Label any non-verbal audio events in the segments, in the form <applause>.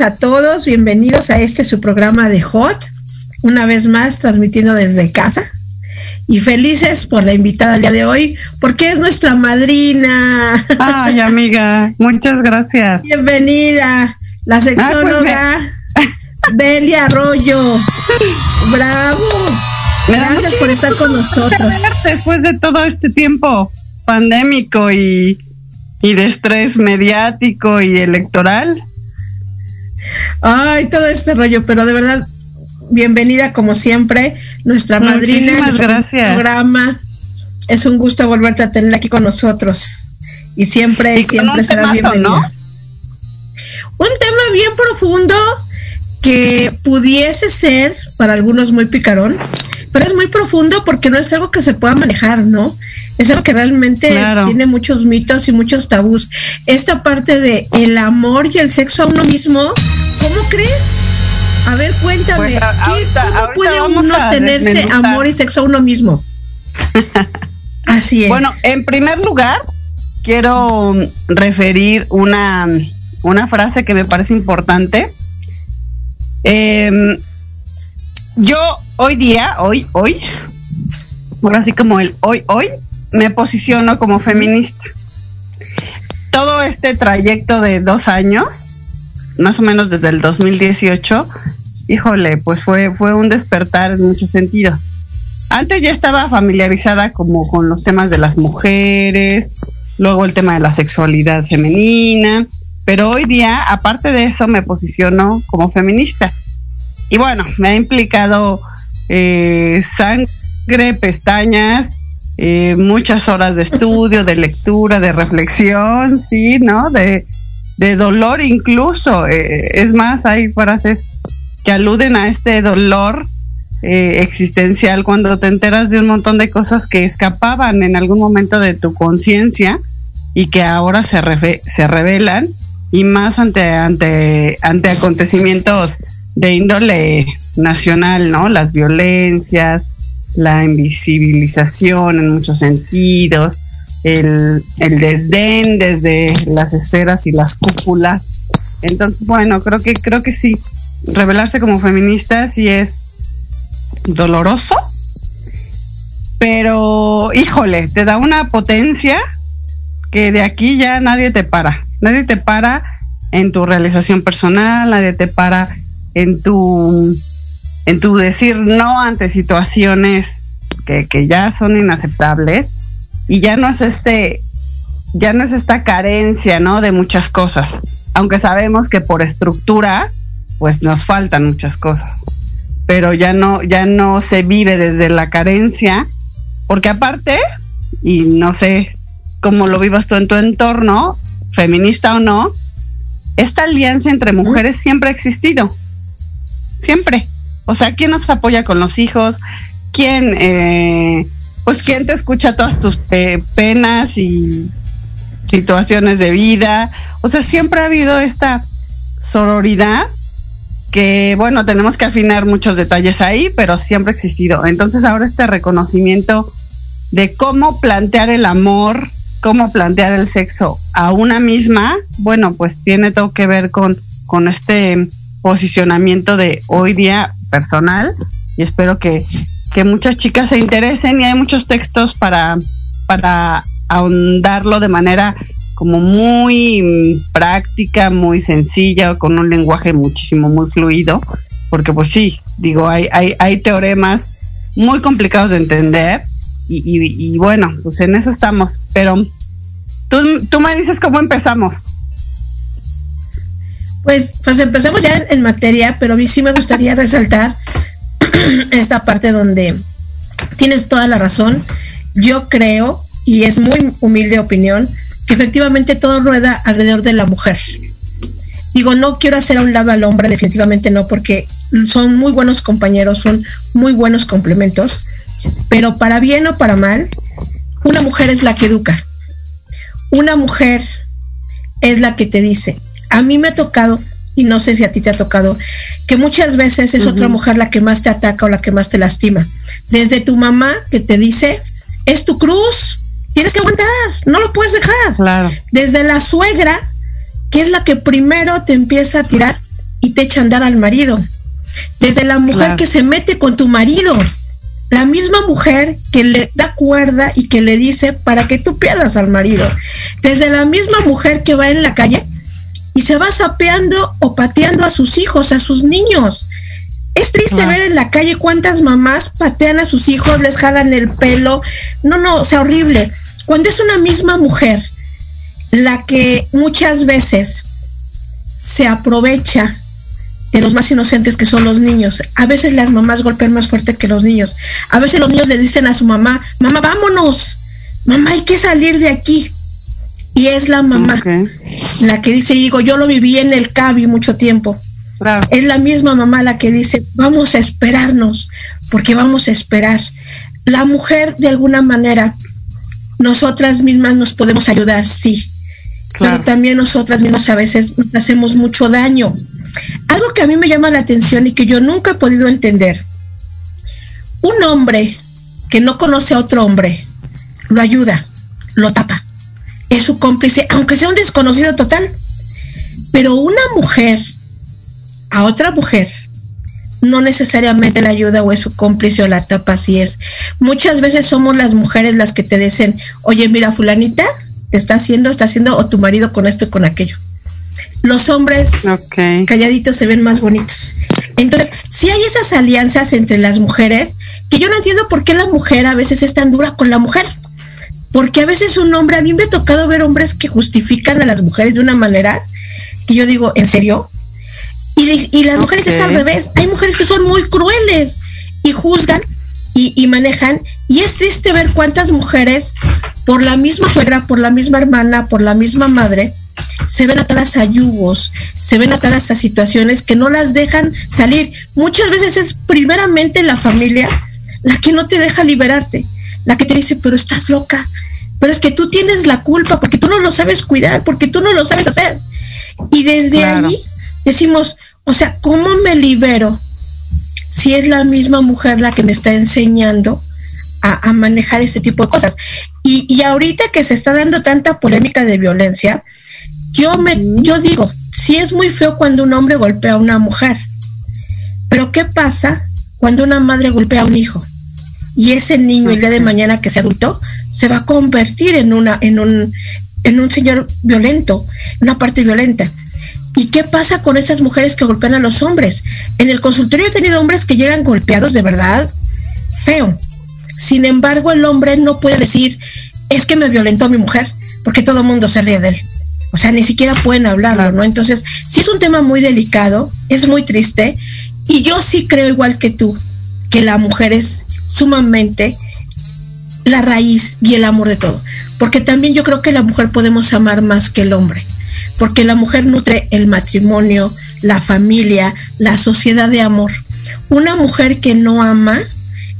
a todos, bienvenidos a este su programa de Hot, una vez más transmitiendo desde casa y felices por la invitada del día de hoy, porque es nuestra madrina. Ay, amiga, muchas gracias. Bienvenida, la sexóloga Belia Arroyo. Bravo. Gracias por estar con nosotros. Después de todo este tiempo pandémico y, y de estrés mediático y electoral. Ay, todo este rollo, pero de verdad, bienvenida como siempre, nuestra madrina Muchísimas gracias. programa. Es un gusto volverte a tener aquí con nosotros. Y siempre, Y siempre serás temazo, bienvenida. ¿no? Un tema bien profundo que pudiese ser para algunos muy picarón, pero es muy profundo porque no es algo que se pueda manejar, ¿no? Es algo que realmente Claro. tiene muchos mitos y muchos tabús. Esta parte de el amor y el sexo a uno mismo, ¿cómo crees? A ver, cuéntame, Pues, a- ¿qué- ahorita- ¿cómo ahorita puede uno tenerse desmenuzar. amor y sexo a uno mismo? <laughs> Así es. Bueno, en primer lugar, quiero referir una, una frase que me parece importante. Em, yo hoy día, hoy, hoy, ahora así como el hoy, hoy, me posiciono como feminista. Todo este trayecto de dos años, más o menos desde el 2018, híjole, pues fue, fue un despertar en muchos sentidos. Antes ya estaba familiarizada como con los temas de las mujeres, luego el tema de la sexualidad femenina, pero hoy día, aparte de eso, me posiciono como feminista. Y bueno, me ha implicado eh, sangre, pestañas, eh, muchas horas de estudio, de lectura, de reflexión, sí, ¿no? De, de dolor incluso. Eh, es más, hay frases que aluden a este dolor eh, existencial cuando te enteras de un montón de cosas que escapaban en algún momento de tu conciencia y que ahora se, se revelan y más ante, ante, ante acontecimientos de índole nacional, ¿no? Las violencias, la invisibilización en muchos sentidos, el, el desdén desde las esferas y las cúpulas. Entonces, bueno, creo que, creo que sí, revelarse como feminista sí es doloroso, pero híjole, te da una potencia que de aquí ya nadie te para. Nadie te para en tu realización personal, nadie te para en tu en tu decir no ante situaciones que, que ya son inaceptables y ya no es este ya no es esta carencia, ¿no? De muchas cosas, aunque sabemos que por estructuras pues nos faltan muchas cosas, pero ya no ya no se vive desde la carencia, porque aparte y no sé cómo lo vivas tú en tu entorno, feminista o no, esta alianza entre mujeres siempre ha existido. Siempre. O sea, ¿quién nos apoya con los hijos? ¿Quién, eh, pues, quién te escucha todas tus pe- penas y situaciones de vida? O sea, siempre ha habido esta sororidad que, bueno, tenemos que afinar muchos detalles ahí, pero siempre ha existido. Entonces, ahora este reconocimiento de cómo plantear el amor, cómo plantear el sexo a una misma, bueno, pues tiene todo que ver con, con este posicionamiento de hoy día personal y espero que, que muchas chicas se interesen y hay muchos textos para, para ahondarlo de manera como muy práctica, muy sencilla, con un lenguaje muchísimo, muy fluido, porque pues sí, digo, hay, hay, hay teoremas muy complicados de entender y, bueno, pues en eso estamos. Pero tú, tú me dices cómo empezamos. Pues, pues empezamos ya en, materia, pero a mí sí me gustaría <laughs> resaltar <clears throat> esta parte donde tienes toda la razón. Yo creo, y es muy humilde opinión, que efectivamente todo rueda alrededor de la mujer. Digo, no quiero hacer a un lado al hombre, definitivamente no, porque son muy buenos compañeros, son muy buenos complementos, pero para bien o para mal, una mujer es la que educa. Una mujer es la que te dice, a mí me ha tocado, y no sé si a ti te ha tocado, que muchas veces es otra mujer la que más te ataca o la que más te lastima. Desde tu mamá que te dice, es tu cruz, tienes que aguantar, no lo puedes dejar. Claro. Desde la suegra, que es la que primero te empieza a tirar y te echa a andar al marido. Desde la mujer que se mete con tu marido. La misma mujer que le da cuerda y que le dice para que tú pierdas al marido. Desde la misma mujer que va en la calle y se va sapeando o pateando a sus hijos, a sus niños. Es triste ver en la calle cuántas mamás patean a sus hijos, les jalan el pelo. No, no, o sea, horrible. Cuando es una misma mujer la que muchas veces se aprovecha de los más inocentes que son los niños. A veces las mamás golpean más fuerte que los niños. A veces los niños le dicen a su mamá, mamá, vámonos, mamá, hay que salir de aquí. Y es la mamá la que dice, y digo, yo lo viví en el CABI mucho tiempo. Es la misma mamá la que dice, vamos a esperarnos, porque vamos a esperar. La mujer, de alguna manera, nosotras mismas nos podemos ayudar, sí, pero también nosotras mismas a veces nos hacemos mucho daño. Algo que a mí me llama la atención y que yo nunca he podido entender. Un hombre que no conoce a otro hombre, lo ayuda, lo tapa, es su cómplice, aunque sea un desconocido total. Pero una mujer a otra mujer no necesariamente la ayuda o es su cómplice o la tapa, así es. Muchas veces somos las mujeres las que te dicen, oye, mira, fulanita, te está haciendo, está haciendo, o tu marido con esto y con aquello. Los hombres calladitos se ven más bonitos. Entonces, si hay esas alianzas entre las mujeres, que yo no entiendo por qué la mujer a veces es tan dura con la mujer. Porque a veces un hombre, a mí me ha tocado ver hombres que justifican a las mujeres de una manera que yo digo, ¿en serio? Y, las mujeres es al revés. Hay mujeres que son muy crueles y juzgan y, manejan. Y es triste ver cuántas mujeres, por la misma suegra, por la misma hermana, por la misma madre, se ven atadas a yugos, se ven atadas a situaciones que no las dejan salir. Muchas veces es primeramente la familia la que no te deja liberarte, la que te dice, pero estás loca, pero es que tú tienes la culpa porque tú no lo sabes cuidar, porque tú no lo sabes hacer. Y desde ahí decimos, o sea, ¿cómo me libero si es la misma mujer la que me está enseñando a, manejar este tipo de cosas? Y, y, ahorita que se está dando tanta polémica de violencia, yo me, yo digo, sí es muy feo cuando un hombre golpea a una mujer, pero ¿qué pasa cuando una madre golpea a un hijo? Y ese niño el día de mañana que se adulto se va a convertir en una, en un, en un señor violento, una parte violenta. ¿Y qué pasa con esas mujeres que golpean a los hombres? En el consultorio he tenido hombres que llegan golpeados de verdad feo. Sin embargo, el hombre no puede decir, es que me violentó mi mujer, porque todo el mundo se ríe de él. O sea, ni siquiera pueden hablarlo, ¿no? Entonces, sí es un tema muy delicado, es muy triste, y yo sí creo igual que tú, que la mujer es sumamente la raíz y el amor de todo. Porque también yo creo que la mujer podemos amar más que el hombre porque la mujer nutre el matrimonio, la familia, la sociedad de amor. Una mujer que no ama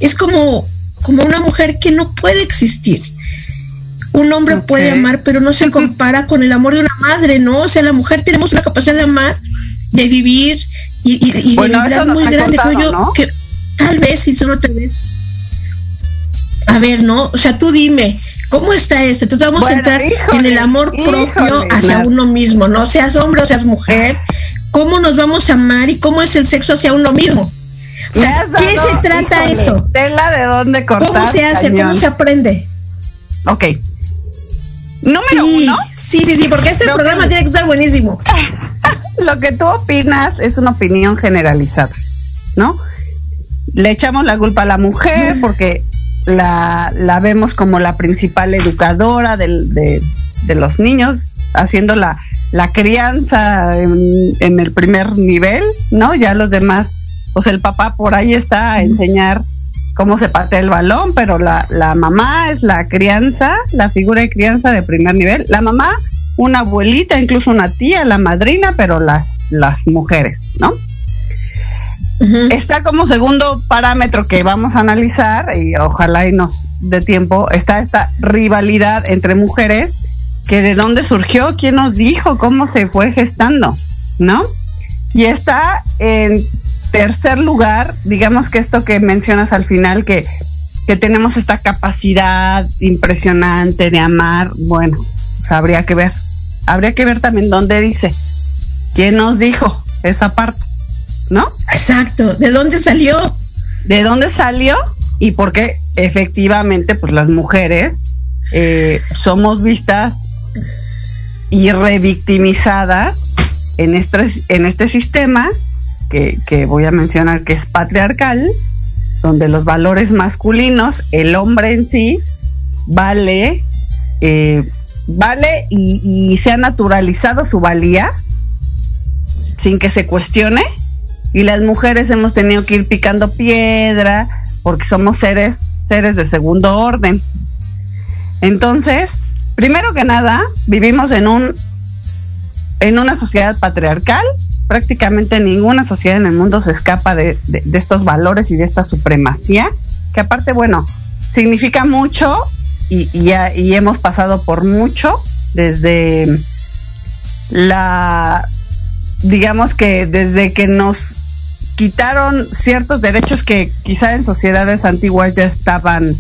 es como, como una mujer que no puede existir. Un hombre puede amar, pero no se compara con el amor de una madre, ¿no? O sea, la mujer tenemos una capacidad de amar, de vivir y, y, y de vida muy grande. yo que tal vez, si solo te ves. A ver, ¿no? O sea, tú dime, ¿Cómo está este? Entonces vamos a entrar en el amor propio hacia uno mismo, ¿no? Seas hombre o seas mujer, ¿cómo nos vamos a amar y cómo es el sexo hacia uno mismo? O sea, ¿qué se trata eso? Tela de dónde cortar. ¿Cómo se hace? ¿Cómo se aprende? Ok. Número uno. Sí, sí, sí, porque este programa tiene que estar buenísimo. <laughs> Lo que tú opinas es una opinión generalizada, ¿no? Le echamos la culpa a la mujer porque la, la vemos como la principal educadora de, de los niños, haciendo la, la crianza en, en el primer nivel, ¿no? Ya los demás, pues el papá por ahí está a enseñar cómo se patea el balón, pero la, la mamá es la crianza, la figura de crianza de primer nivel. La mamá, una abuelita, incluso una tía, la madrina, pero las, las mujeres, ¿no? Está como segundo parámetro que vamos a analizar y ojalá y nos dé tiempo, está esta rivalidad entre mujeres que de dónde surgió, quién nos dijo, cómo se fue gestando, ¿no? Y está en tercer lugar, digamos que esto que mencionas al final, que, que tenemos esta capacidad impresionante de amar, bueno, pues habría que ver, habría que ver también dónde dice, quién nos dijo esa parte, ¿no? Exacto. ¿De dónde salió? de dónde salió y por qué efectivamente pues las mujeres eh, somos vistas y revictimizadas en este, en este sistema que, que voy a mencionar que es patriarcal, donde los valores masculinos, el hombre en sí, vale, eh, vale y, y se ha naturalizado su valía sin que se cuestione y las mujeres hemos tenido que ir picando piedra porque somos seres seres de segundo orden. Entonces, primero que nada, vivimos en un en una sociedad patriarcal. Prácticamente ninguna sociedad en el mundo se escapa de, de- estos valores y de esta supremacía, que aparte, bueno, significa mucho y, y y hemos pasado por mucho desde la, digamos que desde que nos quitaron ciertos derechos que quizá en sociedades antiguas ya estaban,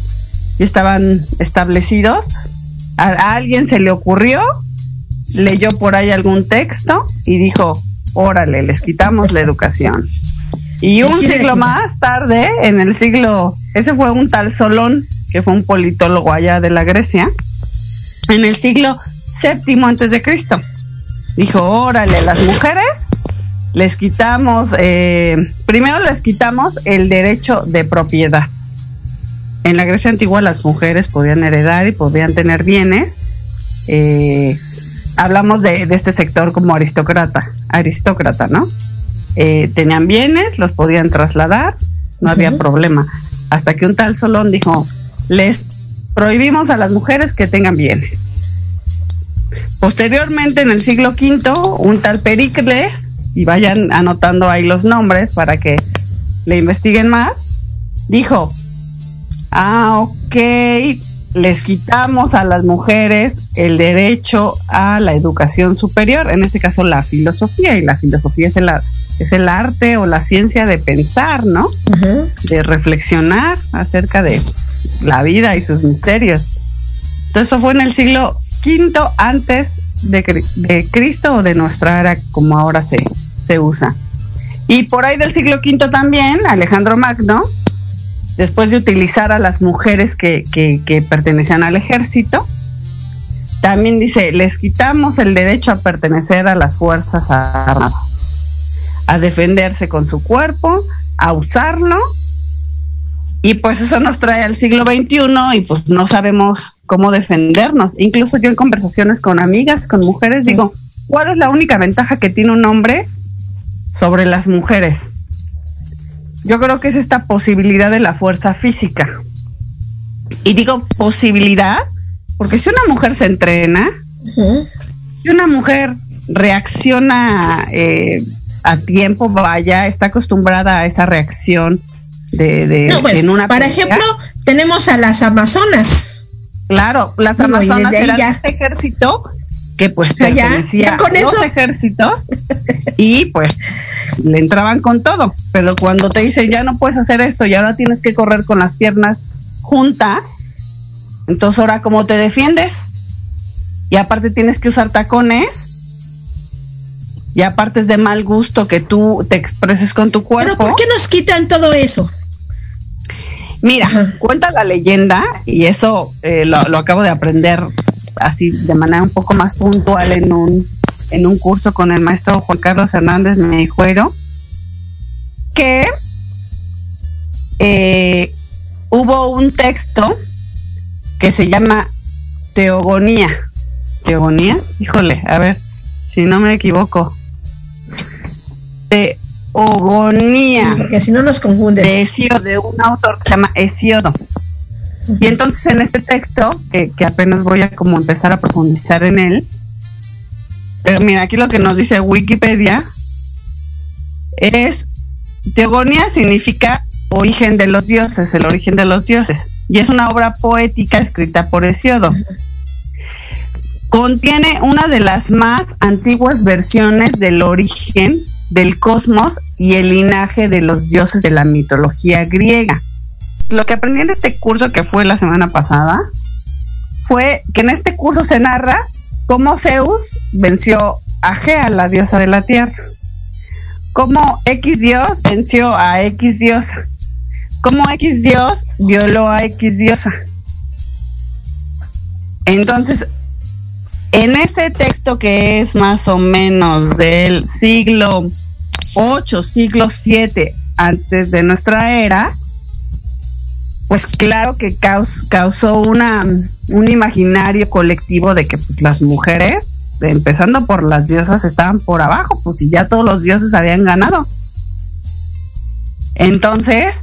ya estaban establecidos, a, a alguien se le ocurrió, leyó por ahí algún texto y dijo, órale, les quitamos la educación. Y un siglo más tarde, en el siglo, ese fue un tal Solón, que fue un politólogo allá de la Grecia, en el siglo séptimo antes de Cristo. Dijo, órale, las mujeres les quitamos, eh, primero les quitamos el derecho de propiedad. En la Grecia antigua las mujeres podían heredar y podían tener bienes. Eh, hablamos de, de este sector como aristócrata, aristócrata, ¿no? Eh, tenían bienes, los podían trasladar, no había problema. Hasta que un tal Solón dijo, les prohibimos a las mujeres que tengan bienes. Posteriormente, en el siglo V, un tal Pericles, y vayan anotando ahí los nombres para que le investiguen más, dijo, ah, ok, les quitamos a las mujeres el derecho a la educación superior, en este caso la filosofía, y la filosofía es el, es el arte o la ciencia de pensar, ¿no? De reflexionar acerca de la vida y sus misterios. Entonces eso fue en el siglo V antes de, de Cristo o de nuestra era como ahora se, se usa. Y por ahí del siglo V también, Alejandro Magno, después de utilizar a las mujeres que, que, que pertenecían al ejército, también dice, les quitamos el derecho a pertenecer a las Fuerzas Armadas, a defenderse con su cuerpo, a usarlo y pues eso nos trae al siglo XXI y pues no sabemos cómo defendernos. Incluso yo en conversaciones con amigas, con mujeres, digo, ¿cuál es la única ventaja que tiene un hombre sobre las mujeres? Yo creo que es esta posibilidad de la fuerza física. Y digo posibilidad, porque si una mujer se entrena, Ujú. si una mujer reacciona eh, a tiempo, vaya, está acostumbrada a esa reacción de, de No, pues, en una para pelea. ejemplo, tenemos a las Amazonas. claro, las amazonas eran este ejército que pues sea, pertenecía ya con a eso. ejércitos <laughs> y pues le entraban con todo, pero cuando te dicen ya no puedes hacer esto y ahora tienes que correr con las piernas juntas, entonces ahora cómo te defiendes y aparte tienes que usar tacones y aparte es de mal gusto que tú te expreses con tu Pero cuerpo. ¿por qué nos quitan todo eso? Mira, Ajá. cuenta la leyenda, y eso eh, lo, lo acabo de aprender así de manera un poco más puntual en un, en un curso con el maestro Juan Carlos Hernández Mejuero, que eh, hubo un texto que se llama Teogonía. ¿Teogonía? Híjole, a ver, si no me equivoco. Teogonía. Porque si no nos confundes. De Hesiodo, de un autor que se llama Hesiodo. Y entonces en este texto, que, apenas voy a como empezar a profundizar en él, pero mira, aquí lo que nos dice Wikipedia es, Teogonía significa origen de los dioses, el origen de los dioses, y es una obra poética escrita por Hesiodo. Contiene una de las más antiguas versiones del origen del cosmos y el linaje de los dioses de la mitología griega. Lo que aprendí en este curso que fue la semana pasada fue que en este curso se narra cómo Zeus venció a Gea, la diosa de la tierra. Cómo X dios venció a X diosa. Cómo X dios violó a X diosa. Entonces, en ese texto que es más o menos del siglo 8, siglo 7 antes de nuestra era, pues claro que causó una, un imaginario colectivo de que pues, las mujeres, empezando por las diosas, estaban por abajo, pues si ya todos los dioses habían ganado. Entonces,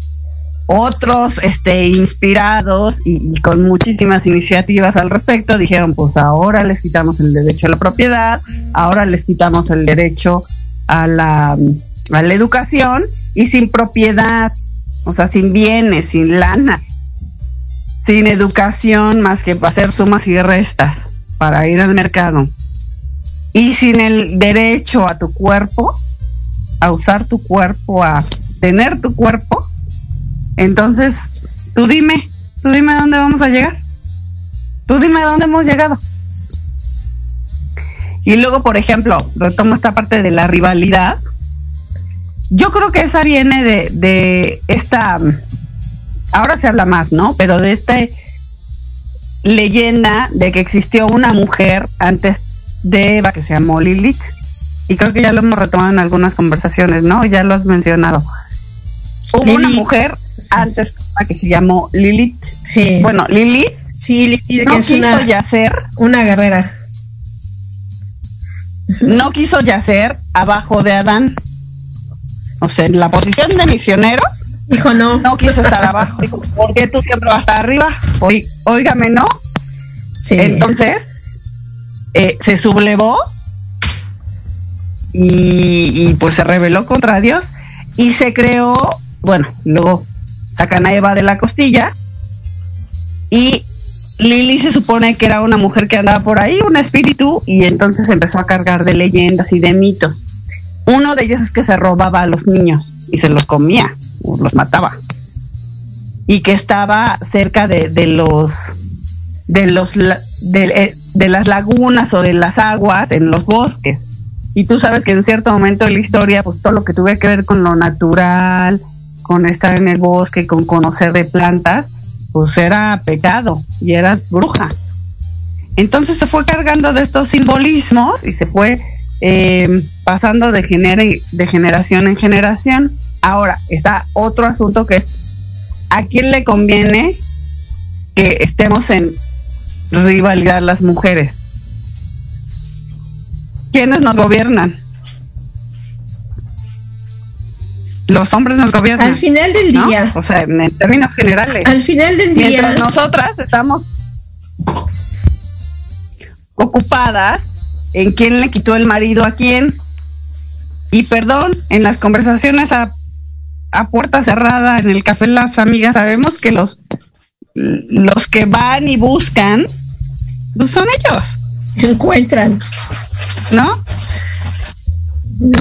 otros este, inspirados y, y, con muchísimas iniciativas al respecto dijeron, pues ahora les quitamos el derecho a la propiedad, ahora les quitamos el derecho a la, a la educación y sin propiedad o sea, sin bienes, sin lana, sin educación más que hacer sumas y restas, para ir al mercado, y sin el derecho a tu cuerpo, a usar tu cuerpo, a tener tu cuerpo, entonces tú dime, tú dime dónde vamos a llegar. Tú dime dónde hemos llegado. Y luego, por ejemplo, retomo esta parte de la rivalidad yo creo que esa viene de, de esta, ahora se habla más, ¿no? Pero de esta leyenda de que existió una mujer antes de Eva que se llamó Lilith. Y creo que ya lo hemos retomado en algunas conversaciones, ¿no? Ya lo has mencionado. Hubo una mujer antes que se llamó Lilith. Sí. Bueno, Lilith. Sí, Lilith no que es quiso una, yacer. una guerrera. No quiso yacer abajo de Adán. O sea, en la posición de misionero, Hijo, no. no quiso estar abajo. <laughs> Dijo, ¿por qué tú siempre vas a estar arriba? Oí- Óigame, ¿no? Sí. Entonces, eh, se sublevó y, y, pues se rebeló contra Dios y se creó, bueno, luego sacan a Eva de la costilla y Lili se supone que era una mujer que andaba por ahí, un espíritu, y entonces empezó a cargar de leyendas y de mitos. Uno de ellos es que se robaba a los niños y se los comía, o los mataba. Y que estaba cerca de, de los de los de, eh, de las lagunas o de las aguas en los bosques. Y tú sabes que en cierto momento de la historia, pues todo lo que tuviera que ver con lo natural, con estar en el bosque, con conocer de plantas, pues era pecado y eras bruja. Entonces se fue cargando de estos simbolismos y se fue eh, pasando de, gener- de generación en generación. Ahora está otro asunto que es, ¿a quién le conviene que estemos en rivalidad las mujeres? ¿Quiénes nos gobiernan? Los hombres nos gobiernan. Al final del ¿no? día, O sea, en, en términos generales. al final del día, Mientras nosotras estamos ocupadas en quién le quitó el marido a quién. Y perdón, en las conversaciones a, a puerta cerrada en el café Las Amigas, sabemos que los, los que van y buscan, pues son ellos, encuentran. ¿no?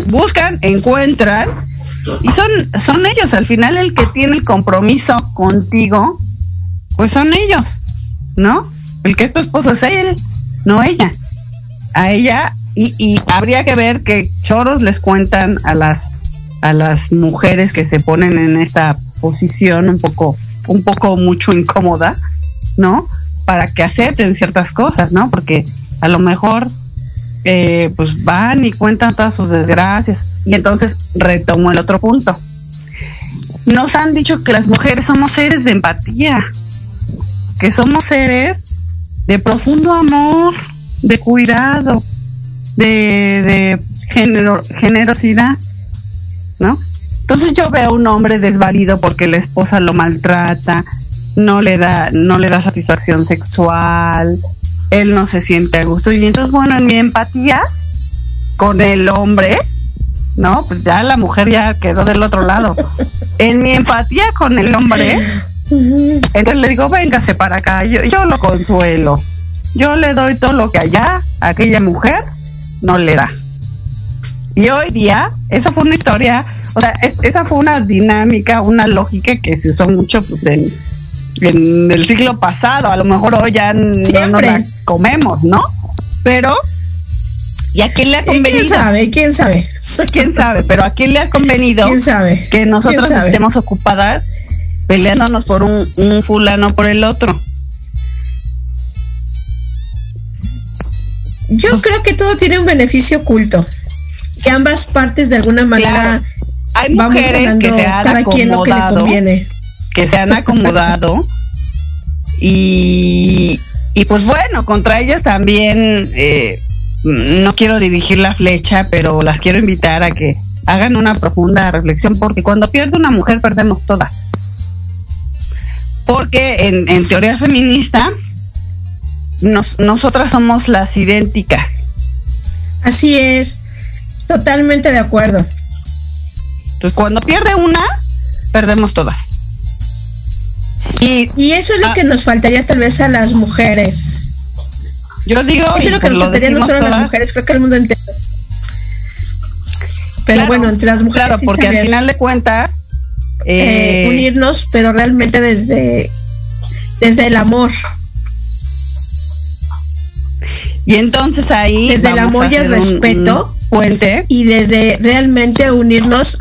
Buscan, encuentran, y son, son ellos. Al final el que tiene el compromiso contigo, pues son ellos, ¿no? El que es tu esposo es él, no ella. A ella, y, y habría que ver qué choros les cuentan a las a las mujeres que se ponen en esta posición un poco, un poco mucho incómoda, ¿no? Para que acepten ciertas cosas, ¿no? Porque a lo mejor eh, pues van y cuentan todas sus desgracias. Y entonces retomo el otro punto. nos han dicho que las mujeres somos seres de empatía, que somos seres de profundo amor, de cuidado, de, de generosidad, ¿no? Entonces yo veo a un hombre desvalido porque la esposa lo maltrata, no le da, no le da satisfacción sexual, él no se siente a gusto. Y entonces, bueno, en mi empatía con el hombre, ¿no? Pues ya la mujer ya quedó del otro lado. <laughs> En mi empatía con el hombre, entonces le digo, véngase para acá, yo, yo lo consuelo. Yo le doy todo lo que allá aquella mujer no le da. Y hoy día, esa fue una historia, o sea, esa fue una dinámica, una lógica que se usó mucho pues, en, en el siglo pasado. A lo mejor hoy ya no nos la comemos, ¿no? Pero ¿Y a quién le ha convenido? ¿Quién sabe? ¿Quién sabe? ¿Quién sabe? Pero ¿a quién le ha convenido ¿Quién sabe? que nosotros estemos ocupadas peleándonos por un, un fulano por el otro? Yo pues creo que todo tiene un beneficio oculto. Que ambas partes de alguna manera hay mujeres que se han acomodado, que, que se han acomodado y, y pues bueno, contra ellas también eh, no quiero dirigir la flecha, pero las quiero invitar a que hagan una profunda reflexión, porque cuando pierde una mujer perdemos todas. Porque en, teoría feminista, nosotras somos las idénticas. Así es, totalmente de acuerdo. Entonces, cuando pierde una, perdemos todas. Y, y eso es lo ah. que nos faltaría tal vez a las mujeres yo digo. Eso es lo que nos faltaría no solo a las mujeres, creo que al mundo entero. Pero bueno, entre las mujeres. Claro, porque al final de cuentas. Eh, unirnos, pero realmente desde, desde el amor. Y entonces ahí. Desde el amor y el respeto. puente. Y desde realmente unirnos.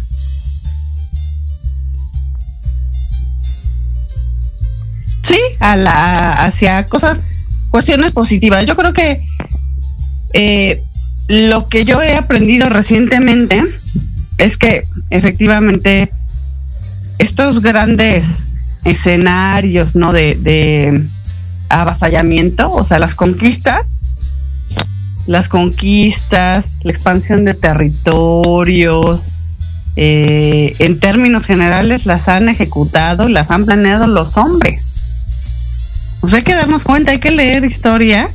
Sí, a la, hacia cosas cuestiones positivas. Yo creo que eh, lo que yo he aprendido recientemente es que efectivamente estos grandes escenarios, ¿no? De, de avasallamiento, o sea, las conquistas, las conquistas, la expansión de territorios, eh, en términos generales las han ejecutado, las han planeado los hombres. Pues hay que darnos cuenta, hay que leer historia,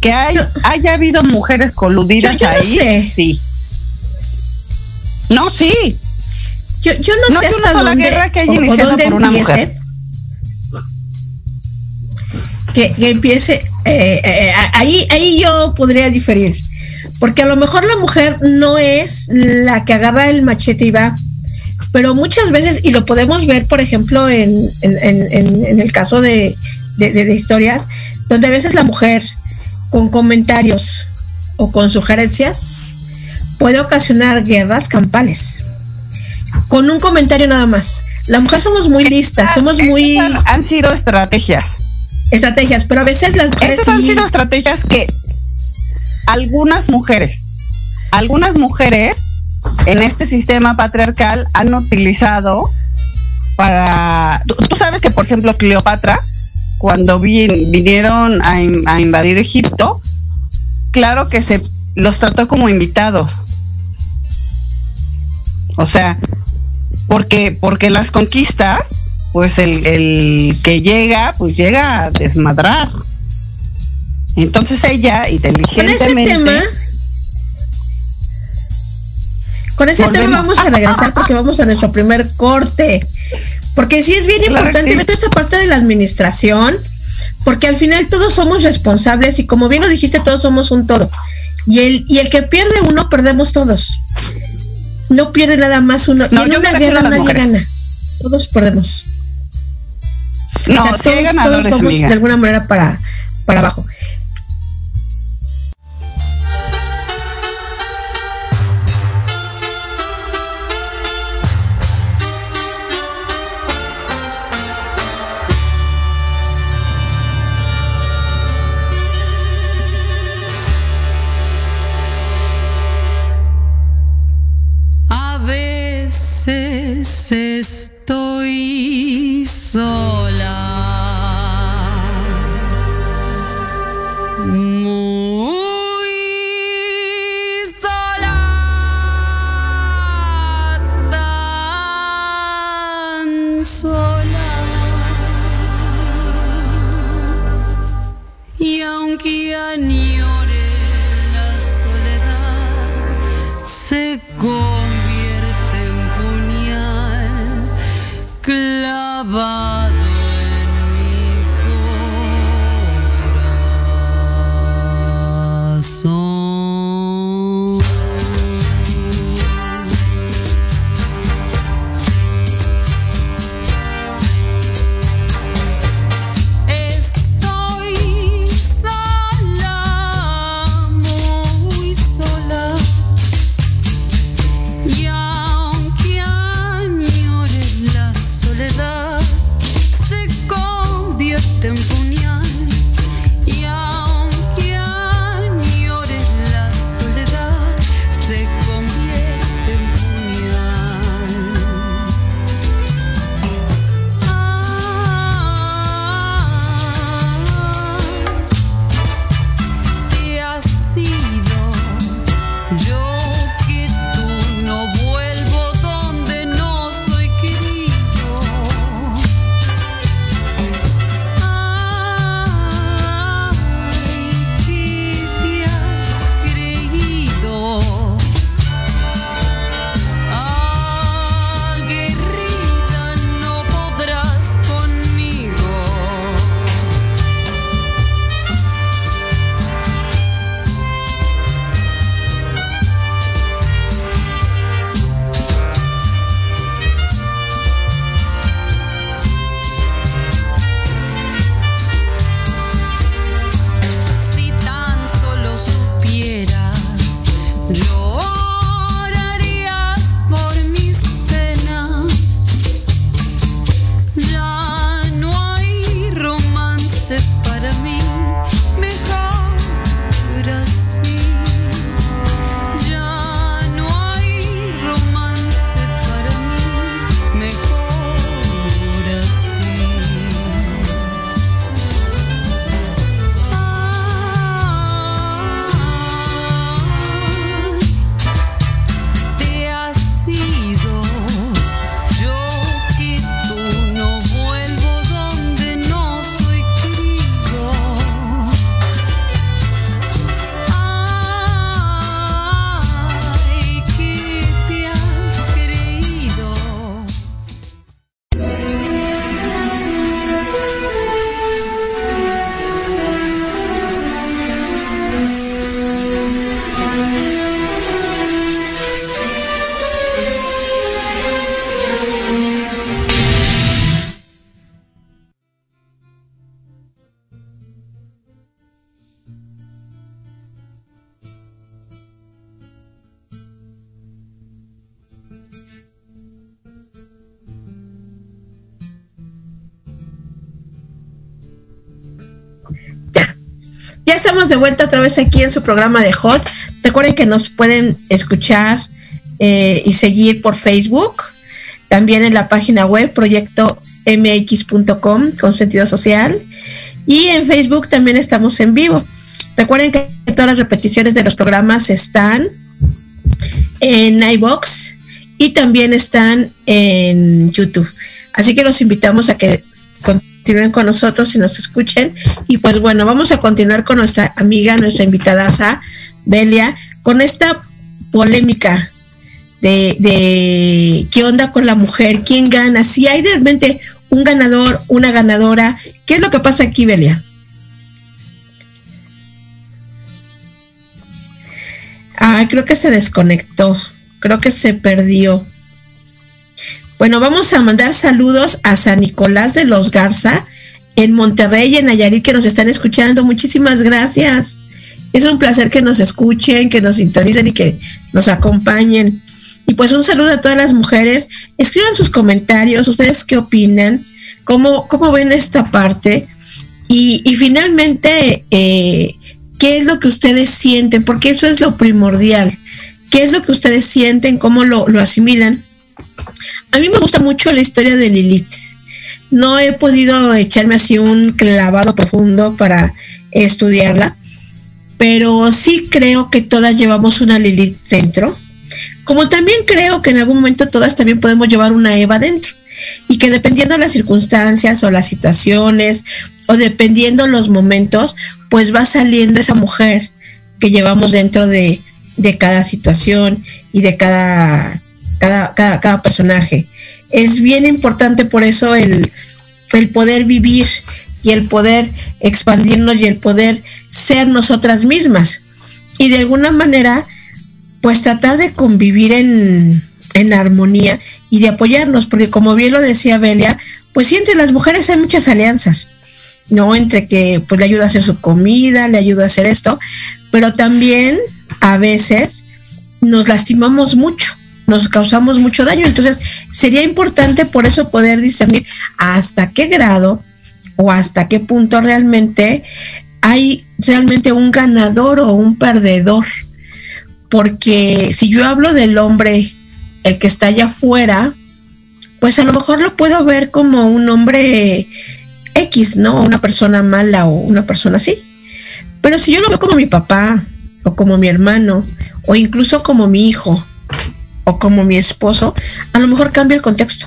que hay, haya habido mujeres coludidas yo, ahí. No sé. Sí. No, sí. Yo, yo no, sé hasta dónde, guerra que haya iniciado por una mujer. Que, que empiece, eh, eh, ahí, ahí yo podría diferir. Porque a lo mejor la mujer no es la que agarra el machete y va, pero muchas veces, y lo podemos ver, por ejemplo, en, en, en, en el caso de, de, historias donde a veces la mujer con comentarios o con sugerencias puede ocasionar guerras campales. Con un comentario nada más. La mujer somos muy listas, somos muy... Han, sido estrategias. Estrategias, pero a veces las mujeres... Estas han sido estrategias que algunas mujeres, algunas mujeres en este sistema patriarcal han utilizado para... tú sabes que, por ejemplo, Cleopatra cuando vinieron a, invadir Egipto, claro que se los trató como invitados. O sea, porque, porque las conquistas, pues el, el que llega, pues llega a desmadrar. Entonces ella, inteligentemente... Con ese tema, con ese tema vamos a regresar porque vamos a nuestro primer corte. Porque sí es bien importante ver toda esta parte de la administración, porque al final todos somos responsables y como bien lo dijiste, todos somos un todo. Y el, y el que pierde uno, perdemos todos. No pierde nada más uno. y en una guerra nadie gana. Todos perdemos. No, o todos, todos vamos de alguna manera para, para abajo. estoy así. De vuelta otra vez aquí en su programa de Hot. Recuerden que nos pueden escuchar eh, y seguir por Facebook, también en la página web proyecto mx.com con sentido social y en Facebook también estamos en vivo. Recuerden que todas las repeticiones de los programas están en iBox y también están en YouTube. Así que los invitamos a que continúen con nosotros y nos escuchen. Y pues bueno, vamos a continuar con nuestra amiga, nuestra invitada Belia, con esta polémica de, de qué onda con la mujer, quién gana, si hay realmente un ganador, una ganadora. ¿Qué es lo que pasa aquí, Belia? Ah, creo que se desconectó, creo que se perdió. Bueno, vamos a mandar saludos a San Nicolás de los Garza en Monterrey en Nayarit que nos están escuchando. Muchísimas gracias. Es un placer que nos escuchen, que nos sintonicen y que nos acompañen. Y pues un saludo a todas las mujeres. Escriban sus comentarios, ustedes qué opinan, cómo, cómo ven esta parte. Y, y finalmente, eh, ¿qué es lo que ustedes sienten? Porque eso es lo primordial. ¿Qué es lo que ustedes sienten? ¿Cómo lo, lo asimilan? A mí me gusta mucho la historia de Lilith. No he podido echarme así un clavado profundo para estudiarla, pero sí creo que todas llevamos una Lilith dentro. Como también creo que en algún momento todas también podemos llevar una Eva dentro. Y que dependiendo de las circunstancias o las situaciones o dependiendo los momentos, pues va saliendo esa mujer que llevamos dentro de, de cada situación y de cada, cada, cada, cada personaje. Es bien importante por eso el, el poder vivir y el poder expandirnos y el poder ser nosotras mismas. Y de alguna manera, pues tratar de convivir en, en armonía y de apoyarnos, porque como bien lo decía Belia, pues sí, entre las mujeres hay muchas alianzas, ¿no? Entre que pues le ayuda a hacer su comida, le ayuda a hacer esto, pero también a veces nos lastimamos mucho, nos causamos mucho daño. Entonces, sería importante por eso poder discernir hasta qué grado o hasta qué punto realmente hay realmente un ganador o un perdedor. Porque si yo hablo del hombre, el que está allá afuera, pues a lo mejor lo puedo ver como un hombre X, ¿no? Una persona mala o una persona así. Pero si yo lo veo como mi papá, o como mi hermano, o incluso como mi hijo, o como mi esposo, a lo mejor cambia el contexto.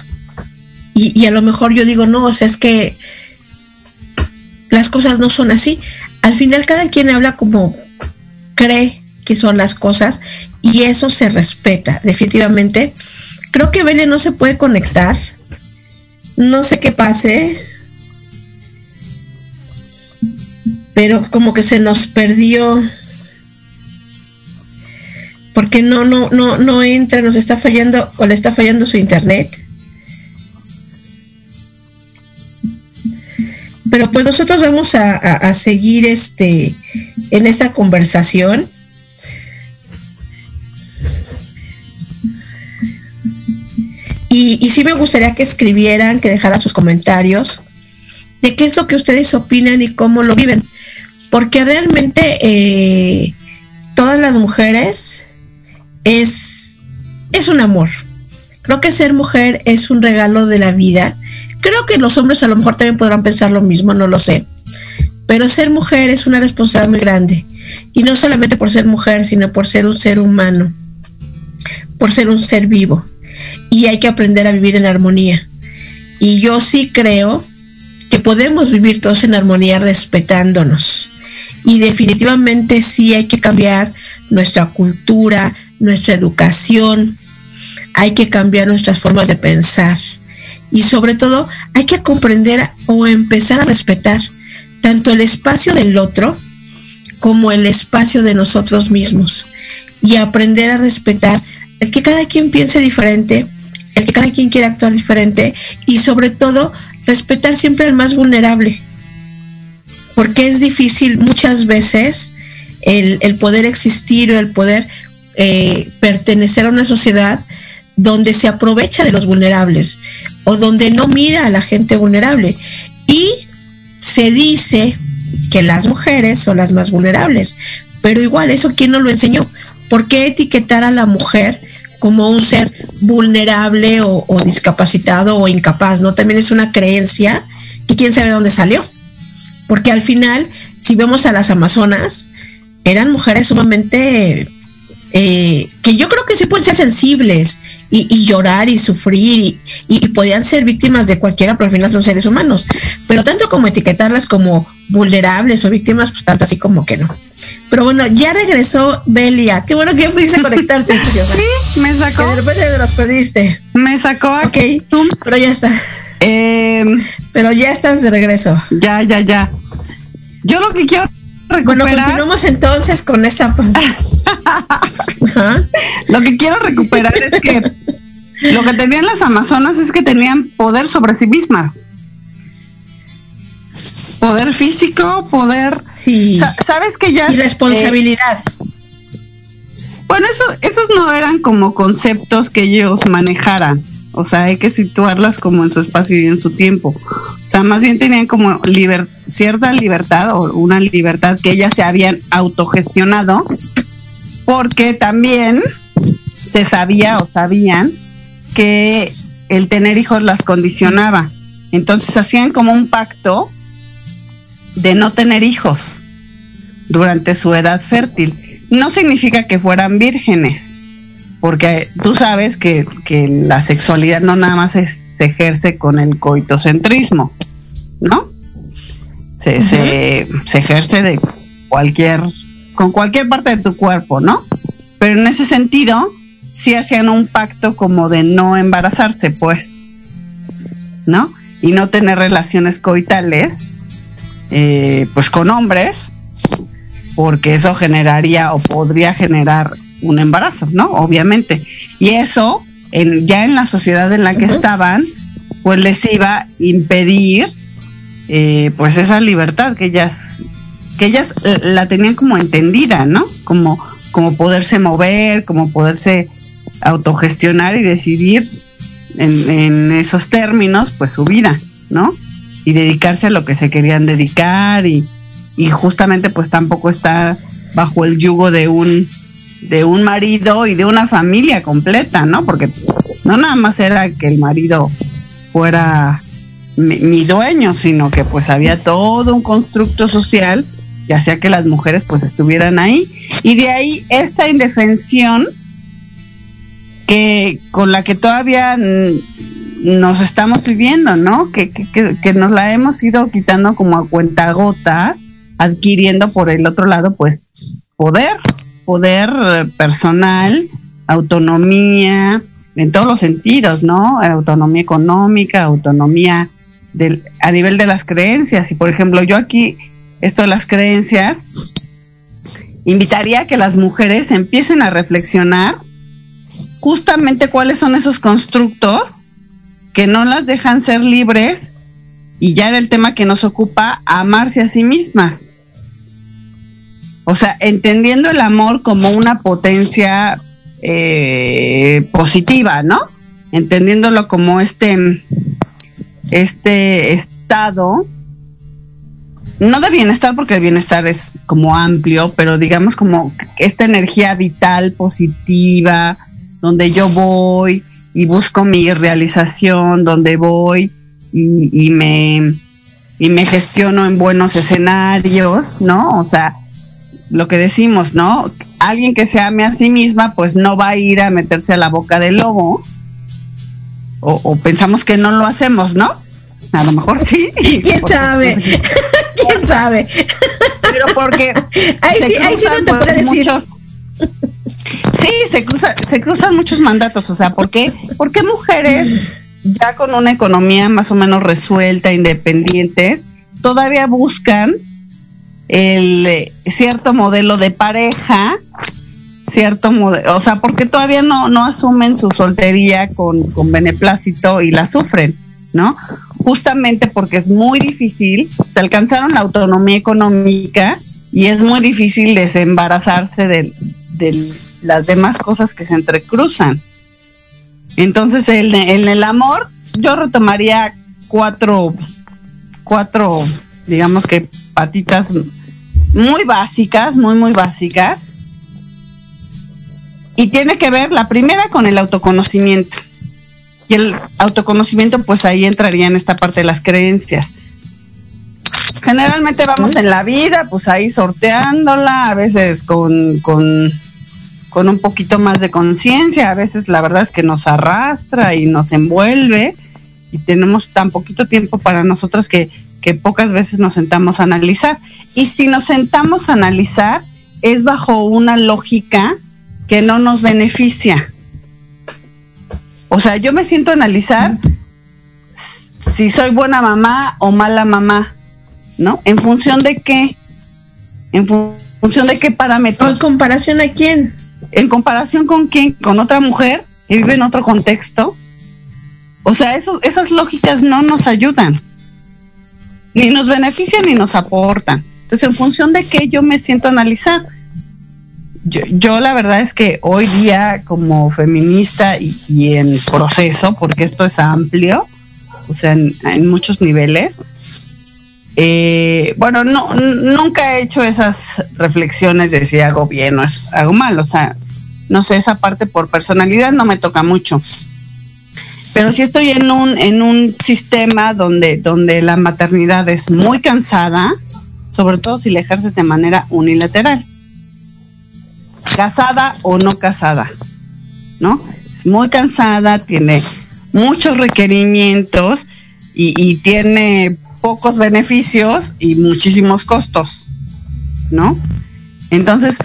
Y, a lo mejor yo digo, no, o sea, es que las cosas no son así. Al final cada quien habla como cree que son las cosas y eso se respeta, definitivamente. Creo que Belle no se puede conectar. No sé qué pase. Pero como que se nos perdió. Porque no, no, no, no entra, nos está fallando o le está fallando su internet. Pero pues nosotros vamos a, seguir este en esta conversación. Y, y sí me gustaría que escribieran, que dejaran sus comentarios de qué es lo que ustedes opinan y cómo lo viven. Porque realmente eh, todas las mujeres es, es un amor. Creo que ser mujer es un regalo de la vida. Creo que los hombres a lo mejor también podrán pensar lo mismo, no lo sé. Pero ser mujer es una responsabilidad muy grande. Y no solamente por ser mujer, sino por ser un ser humano. Por ser un ser vivo. Y hay que aprender a vivir en armonía. Y yo sí creo que podemos vivir todos en armonía respetándonos. Y definitivamente sí hay que cambiar nuestra cultura, nuestra educación, hay que cambiar nuestras formas de pensar. Y sobre todo hay que comprender o empezar a respetar tanto el espacio del otro como el espacio de nosotros mismos. Y aprender a respetar el que cada quien piense diferente, el que cada quien quiera actuar diferente y sobre todo respetar siempre al más vulnerable. Porque es difícil muchas veces el, el poder existir o el poder eh, pertenecer a una sociedad donde se aprovecha de los vulnerables o donde no mira a la gente vulnerable. Y se dice que las mujeres son las más vulnerables, pero igual eso quién nos lo enseñó. ¿Por qué etiquetar a la mujer como un ser vulnerable o, o, discapacitado o incapaz? No, también es una creencia que quién sabe dónde salió. Porque al final, si vemos a las amazonas, eran mujeres sumamente eh, que yo creo que sí pueden ser sensibles y, y llorar y sufrir y, y, y, podían ser víctimas de cualquiera, pero al final son seres humanos. Pero tanto como etiquetarlas como vulnerables o víctimas, pues tanto así como que no. Pero bueno, ya regresó Belia. Qué bueno que pudiste conectarte. <laughs> sí, me sacó. Que de repente los perdiste. Me sacó. Ok, pero ya está. Eh, pero ya estás de regreso. Ya, ya, ya. Yo lo que quiero recuperar. Bueno, continuamos entonces con esta. <laughs> Lo que quiero recuperar es que lo que tenían las amazonas es que tenían poder sobre sí mismas. Poder físico, poder. Sí. Sabes que ya. Y responsabilidad. Eh, bueno, eso, esos no eran como conceptos que ellos manejaran. O sea, hay que situarlas como en su espacio y en su tiempo. O sea, más bien tenían como cierta libertad o una libertad que ellas se habían autogestionado porque también se sabía o sabían que el tener hijos las condicionaba. Entonces hacían como un pacto de no tener hijos durante su edad fértil. No significa que fueran vírgenes, porque tú sabes que, que la sexualidad no nada más es- se ejerce con el coitocentrismo, ¿no? Se, se, se ejerce de cualquier, con cualquier parte de tu cuerpo, ¿no? Pero en ese sentido, sí hacían un pacto como de no embarazarse, pues, ¿no? Y no tener relaciones coitales, eh, pues con hombres, porque eso generaría o podría generar un embarazo, ¿no? Obviamente. Y eso, en, ya en la sociedad en la que estaban, pues les iba a impedir, eh, pues esa libertad que ellas, que ellas eh, la tenían como entendida, ¿no? Como, como poderse mover, como poderse autogestionar y decidir en, en esos términos, pues su vida, ¿no? Y dedicarse a lo que se querían dedicar y, y justamente pues tampoco estar bajo el yugo de un de un marido y de una familia completa, ¿no? Porque no nada más era que el marido fuera mi, mi dueño, sino que pues había todo un constructo social que hacía que las mujeres pues estuvieran ahí y de ahí esta indefensión que con la que todavía nos estamos viviendo, ¿no? Que, que, que, que nos la hemos ido quitando como a cuentagotas, adquiriendo por el otro lado, pues, poder, poder eh, personal, autonomía, en todos los sentidos, ¿no? Autonomía económica, autonomía del, a nivel de las creencias. Y por ejemplo, yo aquí, esto de las creencias, invitaría a que las mujeres empiecen a reflexionar justamente cuáles son esos constructos que no las dejan ser libres y ya era el tema que nos ocupa, amarse a sí mismas. O sea, entendiendo el amor como una potencia eh, positiva, ¿no? Entendiéndolo como este, este estado, no de bienestar, porque el bienestar es como amplio, pero digamos como esta energía vital, positiva, donde yo voy y busco mi realización, donde voy y, y me y me gestiono en buenos escenarios, ¿no? O sea, lo que decimos, ¿no? Alguien que se ame a sí misma, pues no va a ir a meterse a la boca del lobo. O, o pensamos que no lo hacemos, ¿no? A lo mejor sí. <laughs> ¿Quién sabe? <laughs> ¿Quién sabe? Pero porque <laughs> Ahí se sí, ahí sí no te pues, puedo decir. muchos- Sí, se cruzan, se cruzan muchos mandatos. O sea, ¿por qué, ¿por qué mujeres ya con una economía más o menos resuelta, independientes, todavía buscan el eh, cierto modelo de pareja, cierto modelo, o sea, porque todavía no, no asumen su soltería con, con beneplácito y la sufren, ¿no? Justamente porque es muy difícil, se alcanzaron la autonomía económica y es muy difícil desembarazarse de, de las demás cosas que se entrecruzan. Entonces, en, en el amor, yo retomaría cuatro, cuatro, digamos que patitas muy básicas, muy, muy básicas. Y tiene que ver la primera con el autoconocimiento. Y el autoconocimiento, pues ahí entraría en esta parte de las creencias. Generalmente vamos en la vida, pues ahí sorteándola, a veces con, con, con un poquito más de conciencia, a veces la verdad es que nos arrastra y nos envuelve y tenemos tan poquito tiempo para nosotras que, que pocas veces nos sentamos a analizar. Y si nos sentamos a analizar, es bajo una lógica que no nos beneficia. O sea, yo me siento a analizar si soy buena mamá o mala mamá, ¿no? ¿En función de qué? ¿En fu- función de qué ¿O en parámetros? comparación a quién? ¿En comparación con quién? ¿Con otra mujer que vive en otro contexto? O sea, esos, esas lógicas no nos ayudan. Ni nos benefician ni nos aportan. Entonces, ¿en función de qué yo me siento a analizar? Yo, yo la verdad es que hoy día como feminista y, en proceso, porque esto es amplio, o sea, en, muchos niveles, eh, bueno, no, nunca he hecho esas reflexiones de si hago bien o hago mal, o sea, no sé, esa parte por personalidad no me toca mucho. Pero si estoy en un, en un sistema donde, donde la maternidad es muy cansada, sobre todo si la ejerces de manera unilateral. Casada o no casada, ¿no? Es muy cansada, tiene muchos requerimientos y, y tiene pocos beneficios y muchísimos costos, ¿no? Entonces,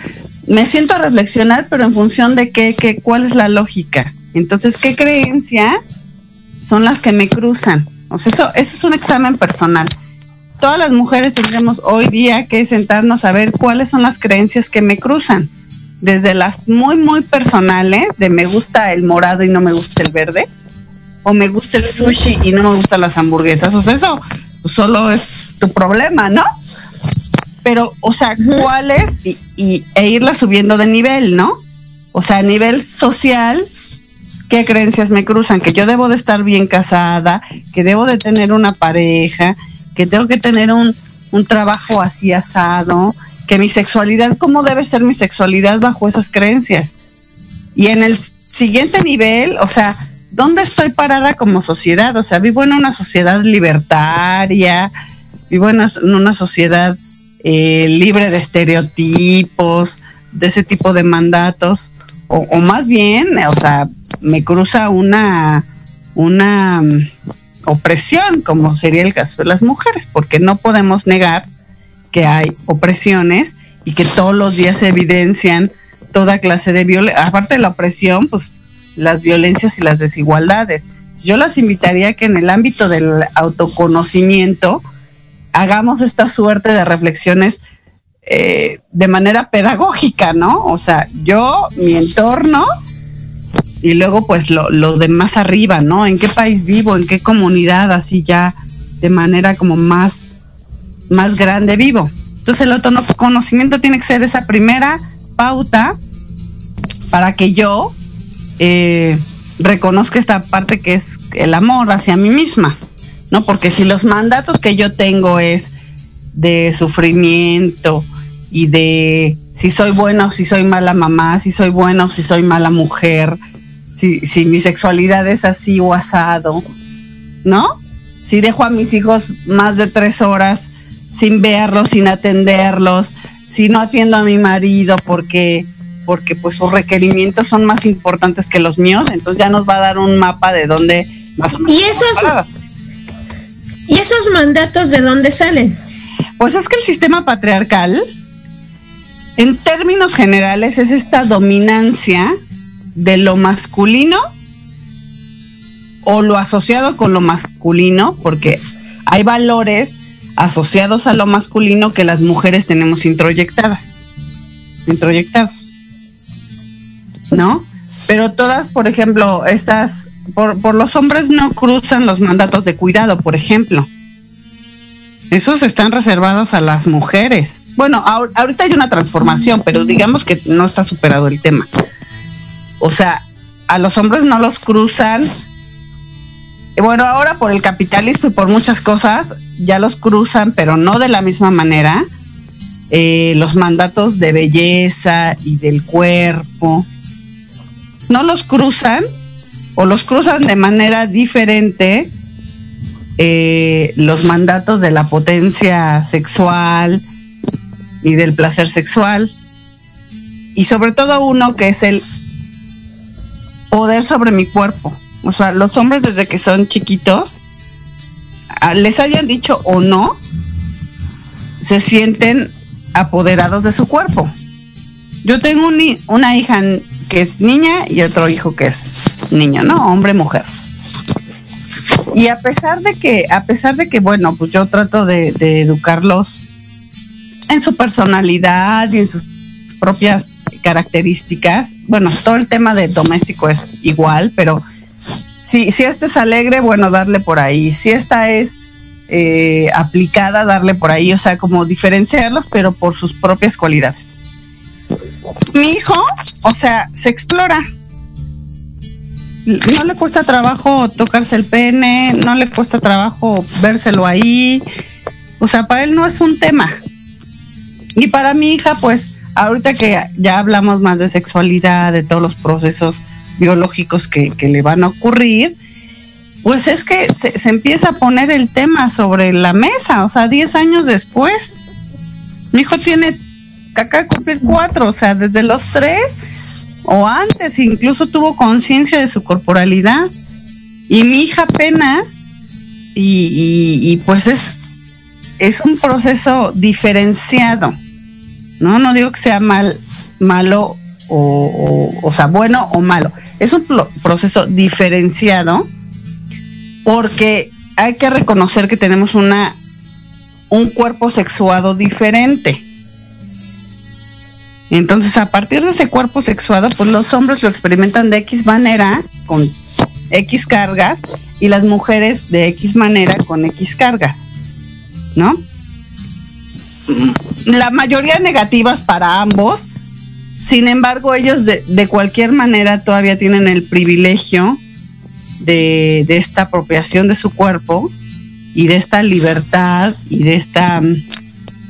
me siento a reflexionar, pero en función de qué, qué, cuál es la lógica. Entonces, ¿qué creencias son las que me cruzan? O sea, eso, eso es un examen personal. Todas las mujeres tendremos hoy día que sentarnos a ver cuáles son las creencias que me cruzan. Desde las muy, muy personales, de me gusta el morado y no me gusta el verde, o me gusta el sushi y no me gustan las hamburguesas. O sea, eso solo es tu problema, ¿no? Pero, o sea, ¿cuáles? Y, y, e irla subiendo de nivel, ¿no? O sea, a nivel social, ¿qué creencias me cruzan? Que yo debo de estar bien casada, que debo de tener una pareja, que tengo que tener un, un trabajo así asado, que mi sexualidad, ¿cómo debe ser mi sexualidad bajo esas creencias? Y en el siguiente nivel, o sea, ¿dónde estoy parada como sociedad? O sea, vivo en una sociedad libertaria, vivo en una, sociedad eh, libre de estereotipos, de ese tipo de mandatos, o, o, más bien, o sea, me cruza una, una um, opresión, como sería el caso de las mujeres, porque no podemos negar que hay opresiones y que todos los días se evidencian toda clase de violencia, aparte de la opresión, pues las violencias y las desigualdades. Yo las invitaría que en el ámbito del autoconocimiento hagamos esta suerte de reflexiones eh, de manera pedagógica, ¿no? O sea, yo, mi entorno y luego pues lo, lo de más arriba, ¿no? ¿En qué país vivo? ¿En qué comunidad? Así ya de manera como más, más grande vivo. Entonces el autoconocimiento tiene que ser esa primera pauta para que yo eh, reconozca esta parte que es el amor hacia mí misma, ¿no? Porque si los mandatos que yo tengo es de sufrimiento y de si soy buena o si soy mala mamá, si soy buena o si soy mala mujer, si, si mi sexualidad es así o asado, ¿no? Si dejo a mis hijos más de tres horas sin verlos, sin atenderlos, si no atiendo a mi marido porque porque pues sus requerimientos son más importantes que los míos, entonces ya nos va a dar un mapa de dónde más o menos. ¿Y esos, ¿Y esos mandatos de dónde salen? Pues es que el sistema patriarcal, en términos generales, es esta dominancia de lo masculino o lo asociado con lo masculino, porque hay valores asociados a lo masculino que las mujeres tenemos introyectadas, introyectados. ¿no? Pero todas, por ejemplo, estas, por, por, los hombres no cruzan los mandatos de cuidado, por ejemplo. Esos están reservados a las mujeres. Bueno, ahorita hay una transformación, pero digamos que no está superado el tema. O sea, a los hombres no los cruzan. Bueno, ahora por el capitalismo y por muchas cosas ya los cruzan, pero no de la misma manera. Eh, los mandatos de belleza y del cuerpo no los cruzan o los cruzan de manera diferente eh, los mandatos de la potencia sexual y del placer sexual y sobre todo uno que es el poder sobre mi cuerpo. O sea, los hombres desde que son chiquitos, les hayan dicho o no, se sienten apoderados de su cuerpo. Yo tengo un, una hija que es niña y otro hijo que es niño, ¿no? Hombre, mujer. Y a pesar de que, a pesar de que, bueno, pues yo trato de educarlos en su personalidad y en sus propias características, bueno, todo el tema de doméstico es igual, pero si, si este es alegre, bueno, darle por ahí. Si esta es eh, aplicada, darle por ahí, o sea, como diferenciarlos, pero por sus propias cualidades mi hijo, o sea, se explora. No le cuesta trabajo tocarse el pene, no le cuesta trabajo vérselo ahí. O sea, para él no es un tema. Y para mi hija, pues, ahorita que ya hablamos más de sexualidad, de todos los procesos biológicos que, que le van a ocurrir, pues es que se, empieza a poner el tema sobre la mesa, o sea, 10 años después. Mi hijo tiene, de cumplir cuatro, o sea, desde los tres o antes, incluso tuvo conciencia de su corporalidad. Y mi hija apenas, y, y- y pues es, es un proceso diferenciado. No, no digo que sea mal, malo o, o, sea, bueno o malo. Es un pro- proceso diferenciado porque hay que reconocer que tenemos una un cuerpo sexuado diferente. Entonces, a partir de ese cuerpo sexuado, pues los hombres lo experimentan de X manera, con X cargas, y las mujeres de X manera, con X cargas, ¿no? La mayoría negativas para ambos, sin embargo, ellos de, de cualquier manera todavía tienen el privilegio de, de esta apropiación de su cuerpo y de esta libertad y de esta, mm,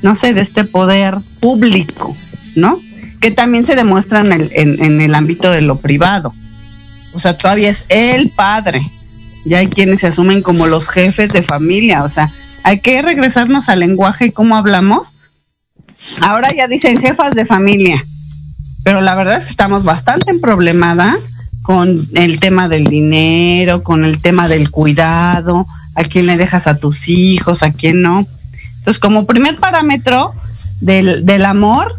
no sé, de este poder público, ¿no? Que también se demuestra en el, en, en el ámbito de lo privado. O sea, todavía es el padre. Ya hay quienes se asumen como los jefes de familia. O sea, hay que regresarnos al lenguaje y cómo hablamos. Ahora ya dicen jefas de familia. Pero la verdad es que estamos bastante problemadas con el tema del dinero, con el tema del cuidado, a quién le dejas a tus hijos, a quién no. Entonces, como primer parámetro del, del amor,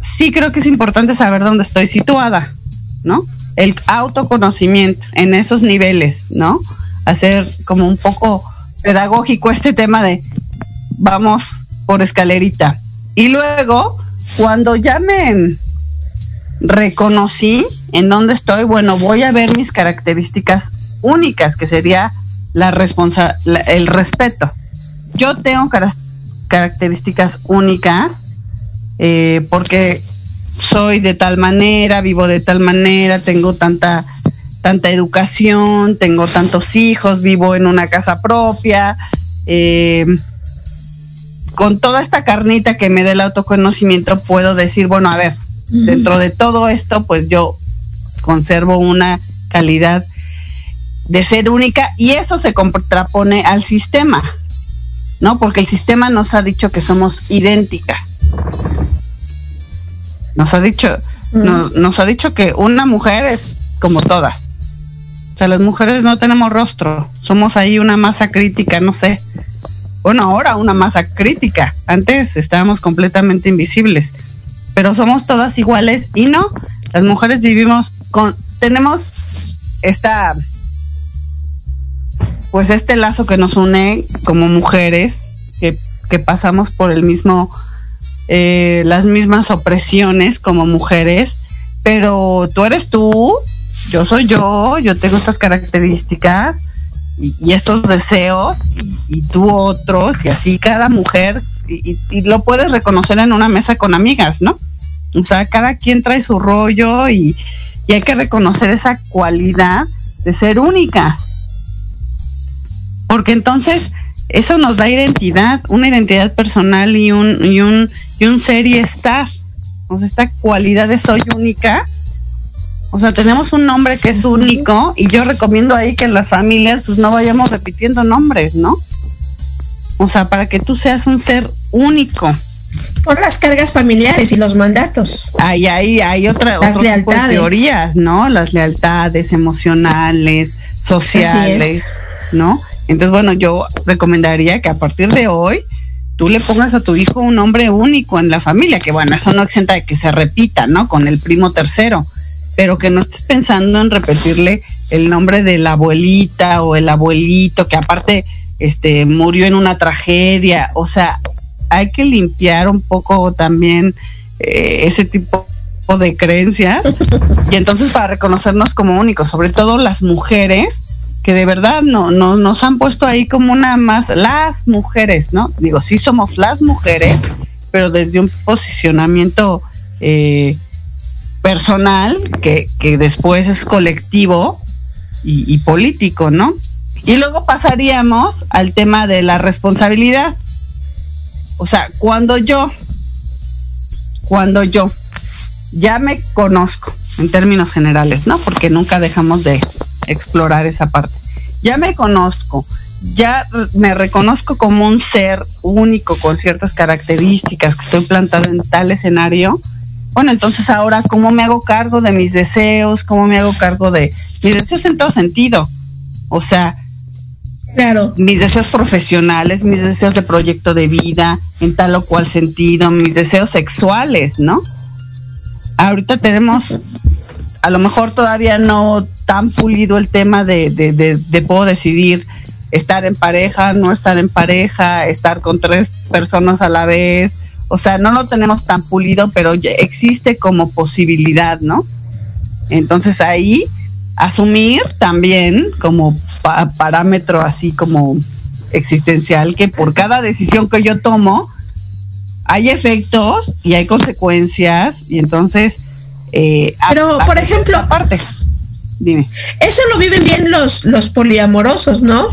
sí creo que es importante saber dónde estoy situada, ¿no? El autoconocimiento en esos niveles, ¿no? Hacer como un poco pedagógico este tema de vamos por escalerita. Y luego, cuando ya me reconocí en dónde estoy, bueno, voy a ver mis características únicas, que sería la responsa la- el respeto. Yo tengo cara- características únicas eh, porque soy de tal manera, vivo de tal manera, tengo tanta tanta educación, tengo tantos hijos, vivo en una casa propia, eh, con toda esta carnita que me da el autoconocimiento puedo decir, bueno, a ver, dentro de todo esto, pues yo conservo una calidad de ser única y eso se contrapone al sistema, ¿no? Porque el sistema nos ha dicho que somos idénticas. Nos ha dicho, nos, nos ha dicho que una mujer es como todas. O sea, las mujeres no tenemos rostro, somos ahí una masa crítica, no sé. Bueno, ahora una masa crítica. Antes estábamos completamente invisibles, pero somos todas iguales y no. Las mujeres vivimos con, tenemos esta, pues este lazo que nos une como mujeres, que, que pasamos por el mismo, eh, las mismas opresiones como mujeres, pero tú eres tú, yo soy yo, yo tengo estas características y, estos deseos y, tú otros y así cada mujer y, y- lo puedes reconocer en una mesa con amigas, ¿no? O sea, cada quien trae su rollo y, hay que reconocer esa cualidad de ser únicas. Porque entonces eso nos da identidad, una identidad personal y un, y un, y un ser y estar. Esta cualidad de soy única. O sea, tenemos un nombre que es único y yo recomiendo ahí que en las familias pues no vayamos repitiendo nombres, ¿no? O sea, para que tú seas un ser único. Por las cargas familiares y los mandatos. Hay, hay, hay otra, Las otro tipo de lealtades. teorías, ¿no? Las lealtades emocionales, sociales. ¿no? Entonces, bueno, yo recomendaría que a partir de hoy tú le pongas a tu hijo un nombre único en la familia, que bueno, eso no exenta de que se repita, ¿no? Con el primo tercero, pero que no estés pensando en repetirle el nombre de la abuelita o el abuelito, que aparte este murió en una tragedia, o sea, hay que limpiar un poco también eh, ese tipo de creencias y entonces para reconocernos como únicos, sobre todo las mujeres que de verdad no, no nos han puesto ahí como una más las mujeres, ¿no? Digo, sí somos las mujeres, pero desde un posicionamiento eh, personal que, que después es colectivo y, y político, ¿no? Y luego pasaríamos al tema de la responsabilidad. O sea, cuando yo, cuando yo ya me conozco en términos generales, ¿no? Porque nunca dejamos de explorar esa parte. ya me conozco, ya me reconozco como un ser único con ciertas características, que estoy plantado en tal escenario, bueno, entonces ahora, ¿cómo me hago cargo de mis deseos? ¿Cómo me hago cargo de mis deseos en todo sentido? O sea, Claro. mis deseos profesionales, mis deseos de proyecto de vida, en tal o cual sentido, mis deseos sexuales, ¿no? Ahorita tenemos, a lo mejor todavía no tan pulido el tema de, de, de, de puedo decidir estar en pareja, no estar en pareja, estar con tres personas a la vez. O sea, no lo tenemos tan pulido, pero ya existe como posibilidad, ¿no? Entonces ahí asumir también como pa- parámetro así como existencial que por cada decisión que yo tomo hay efectos y hay consecuencias y entonces eh, Pero, por ejemplo- aparte dime Eso lo viven bien los, los poliamorosos, ¿no?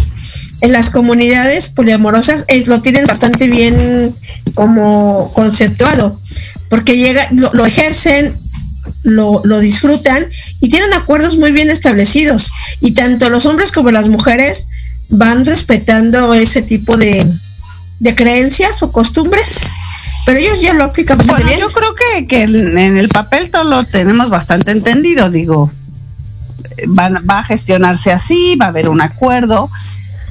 En las comunidades poliamorosas es, lo tienen bastante bien como conceptuado, porque llega, lo, lo ejercen, lo, lo disfrutan y tienen acuerdos muy bien establecidos. Y tanto los hombres como las mujeres van respetando ese tipo de, de creencias o costumbres, pero ellos ya lo aplican bastante Bueno, bien. yo creo que, que en en el papel todo lo tenemos bastante entendido, digo, eh, van- va a gestionarse así, va a haber un acuerdo,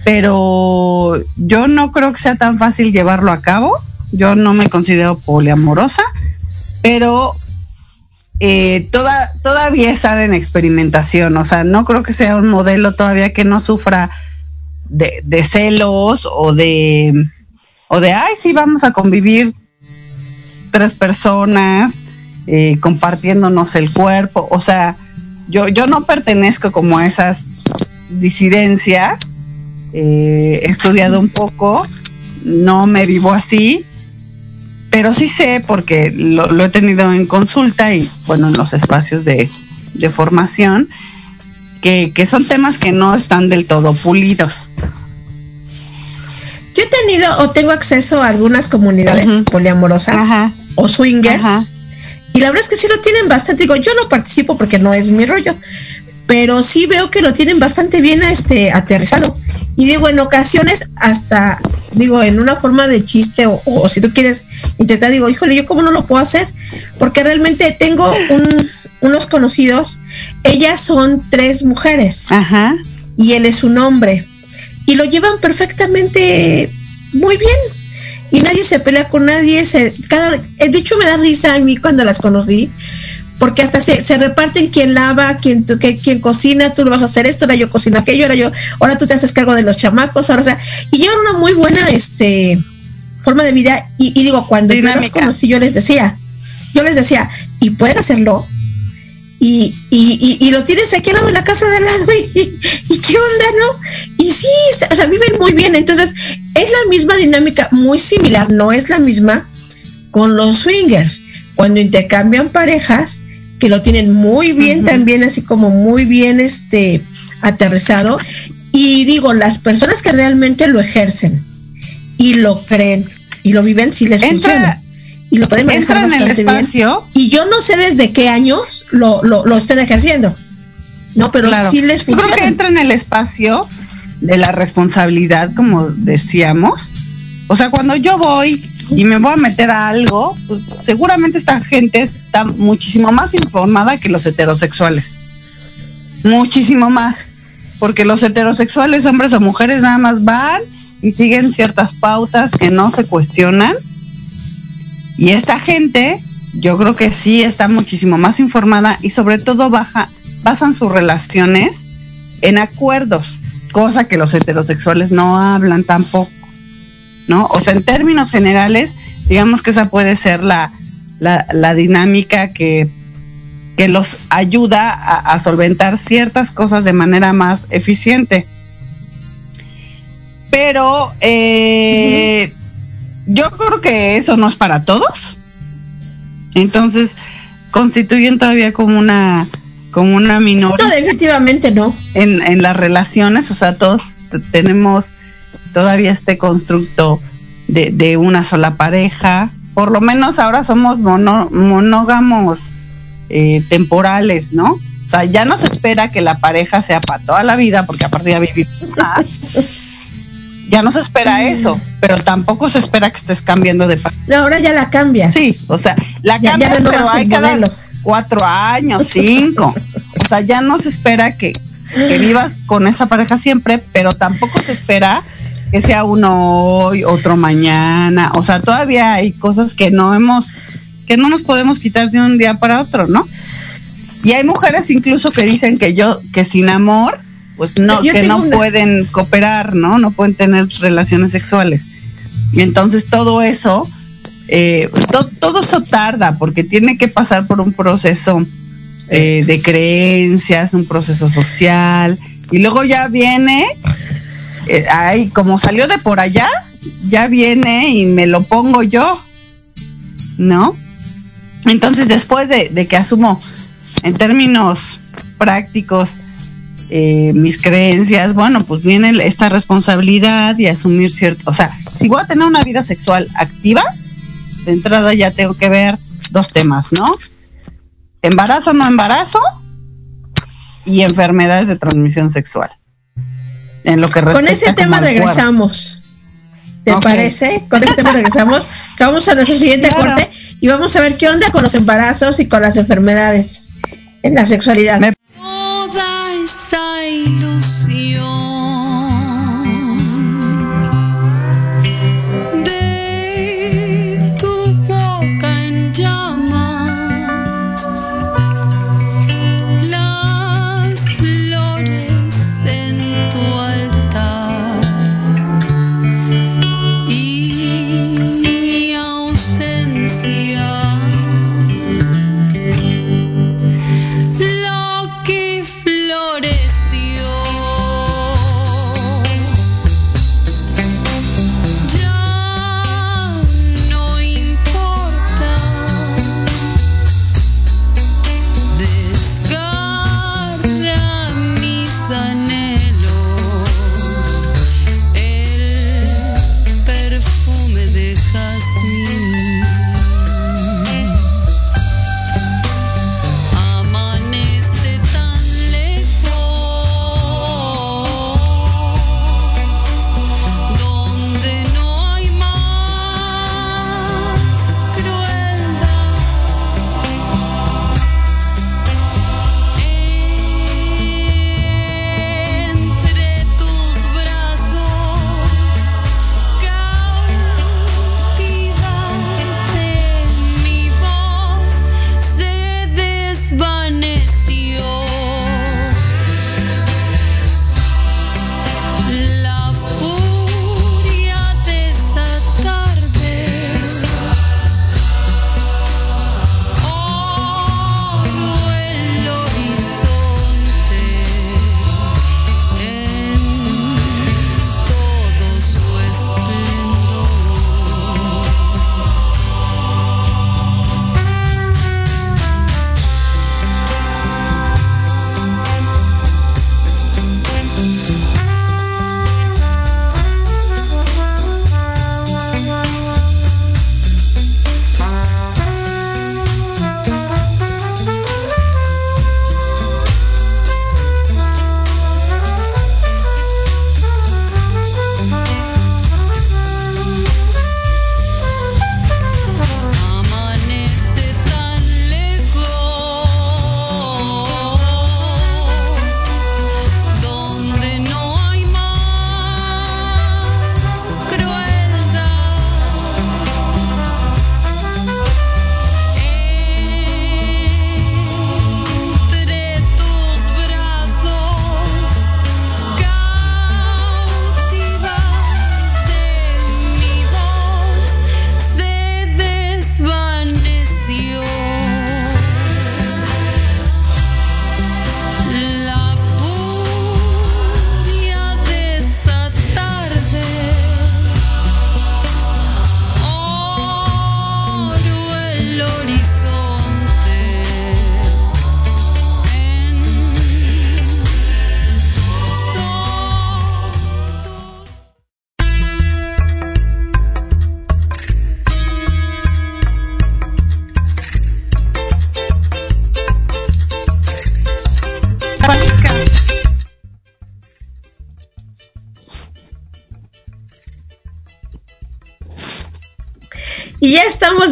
pero yo no creo que sea tan fácil llevarlo a cabo. Yo no me considero poliamorosa, pero eh, toda, todavía está en experimentación, o sea, no creo que sea un modelo todavía que no sufra de, de celos o de, o de, ay, sí, vamos a convivir tres personas eh, compartiéndonos el cuerpo. O sea, yo, yo no pertenezco como a esas disidencias. Eh, he estudiado un poco, no me vivo así, pero sí sé porque lo, lo he tenido en consulta y bueno, en los espacios de, de formación, que, que son temas que no están del todo pulidos. Yo he tenido o tengo acceso a algunas comunidades poliamorosas Ajá. o swingers. Ajá. Y la verdad es que sí lo tienen bastante. Digo, yo no participo porque no es mi rollo, pero sí veo que lo tienen bastante bien este aterrizado. Y digo, en ocasiones hasta, digo, en una forma de chiste o, o si tú quieres intentar, digo, híjole, yo cómo no lo puedo hacer, porque realmente tengo un- unos conocidos, ellas son tres mujeres Ajá. y él es un hombre. Y lo llevan perfectamente muy bien. Y nadie se pelea con nadie. Se, cada, de hecho, me da risa a mí cuando las conocí. Porque hasta se, se reparten quién lava, quién, tu- que- quién cocina, tú lo vas a hacer esto, ahora yo cocino aquello, ahora yo, ahora tú te haces cargo de los chamacos, ahora, o sea, y llevan una muy buena este forma de vida. Y, y digo, cuando yo Dinámica. conocí, yo les decía, yo les decía, y pueden hacerlo, y, y, y, y lo tienes aquí al lado de la casa de al lado y, y qué onda, ¿no? Y sí, o sea, viven muy bien, entonces es la misma dinámica, muy similar, no es la misma con los swingers, cuando intercambian parejas que lo tienen muy bien también, así como muy bien este aterrizado, y digo, las personas que realmente lo ejercen y lo creen y lo viven, sí les Entra- funciona. Y lo pueden manejar Entra en el bien. Y yo no sé desde qué años lo, lo, lo estén ejerciendo. No, pero Claro. sí les Yo creo funciona. que entra en el espacio de la responsabilidad, como decíamos. O sea, cuando yo voy y me voy a meter a algo, pues, seguramente esta gente está muchísimo más informada que los heterosexuales. Muchísimo más. Porque los heterosexuales, hombres o mujeres, nada más van y siguen ciertas pautas que no se cuestionan. Y esta gente, yo creo que sí está muchísimo más informada y sobre todo baja, basan sus relaciones en acuerdos, cosa que los heterosexuales no hablan tampoco, ¿no? O sea, en términos generales, digamos que esa puede ser la, la, la dinámica que, que los ayuda a, a solventar ciertas cosas de manera más eficiente. Pero eh, yo creo que eso no es para todos. Entonces, constituyen todavía como una como una minoría No, definitivamente no. en, en las relaciones, o sea, todos tenemos todavía este constructo de, de una sola pareja, por lo menos ahora somos mono- monógamos eh, temporales, ¿no? O sea, ya no se espera que la pareja sea para toda la vida, porque aparte ya vivimos más. Ya no se espera eso, pero tampoco se espera que estés cambiando de pareja. No, ahora ya la cambias. Sí, o sea, la Ya- cambias, pero hay cada cuatro años, cinco. O sea, ya no se espera que, que <gasps> vivas con esa pareja siempre, pero tampoco se espera que sea uno hoy, otro mañana. O sea, todavía hay cosas que no hemos, que no nos podemos quitar de un día para otro, ¿no? Y hay mujeres incluso que dicen que yo, que sin amor, pues no, Yo que no una- pueden cooperar, ¿no? No pueden tener relaciones sexuales. Y entonces todo eso, eh, to- todo eso tarda porque tiene que pasar por un proceso eh, de creencias, un proceso social, y luego ya viene, eh, ay, como salió de por allá, ya viene y me lo pongo yo, ¿no? Entonces después de, que asumo en términos prácticos eh, mis creencias, bueno, pues viene esta responsabilidad y asumir cierto, o sea, si voy a tener una vida sexual activa, de entrada ya tengo que ver dos temas, ¿no? Embarazo no embarazo y enfermedades de transmisión sexual. En lo que Con respecta ese como tema regresamos. ¿Te parece? Con ese tema regresamos. <laughs> Que vamos a nuestro siguiente Claro. corte y vamos a ver qué onda con los embarazos y con las enfermedades en la sexualidad. Me-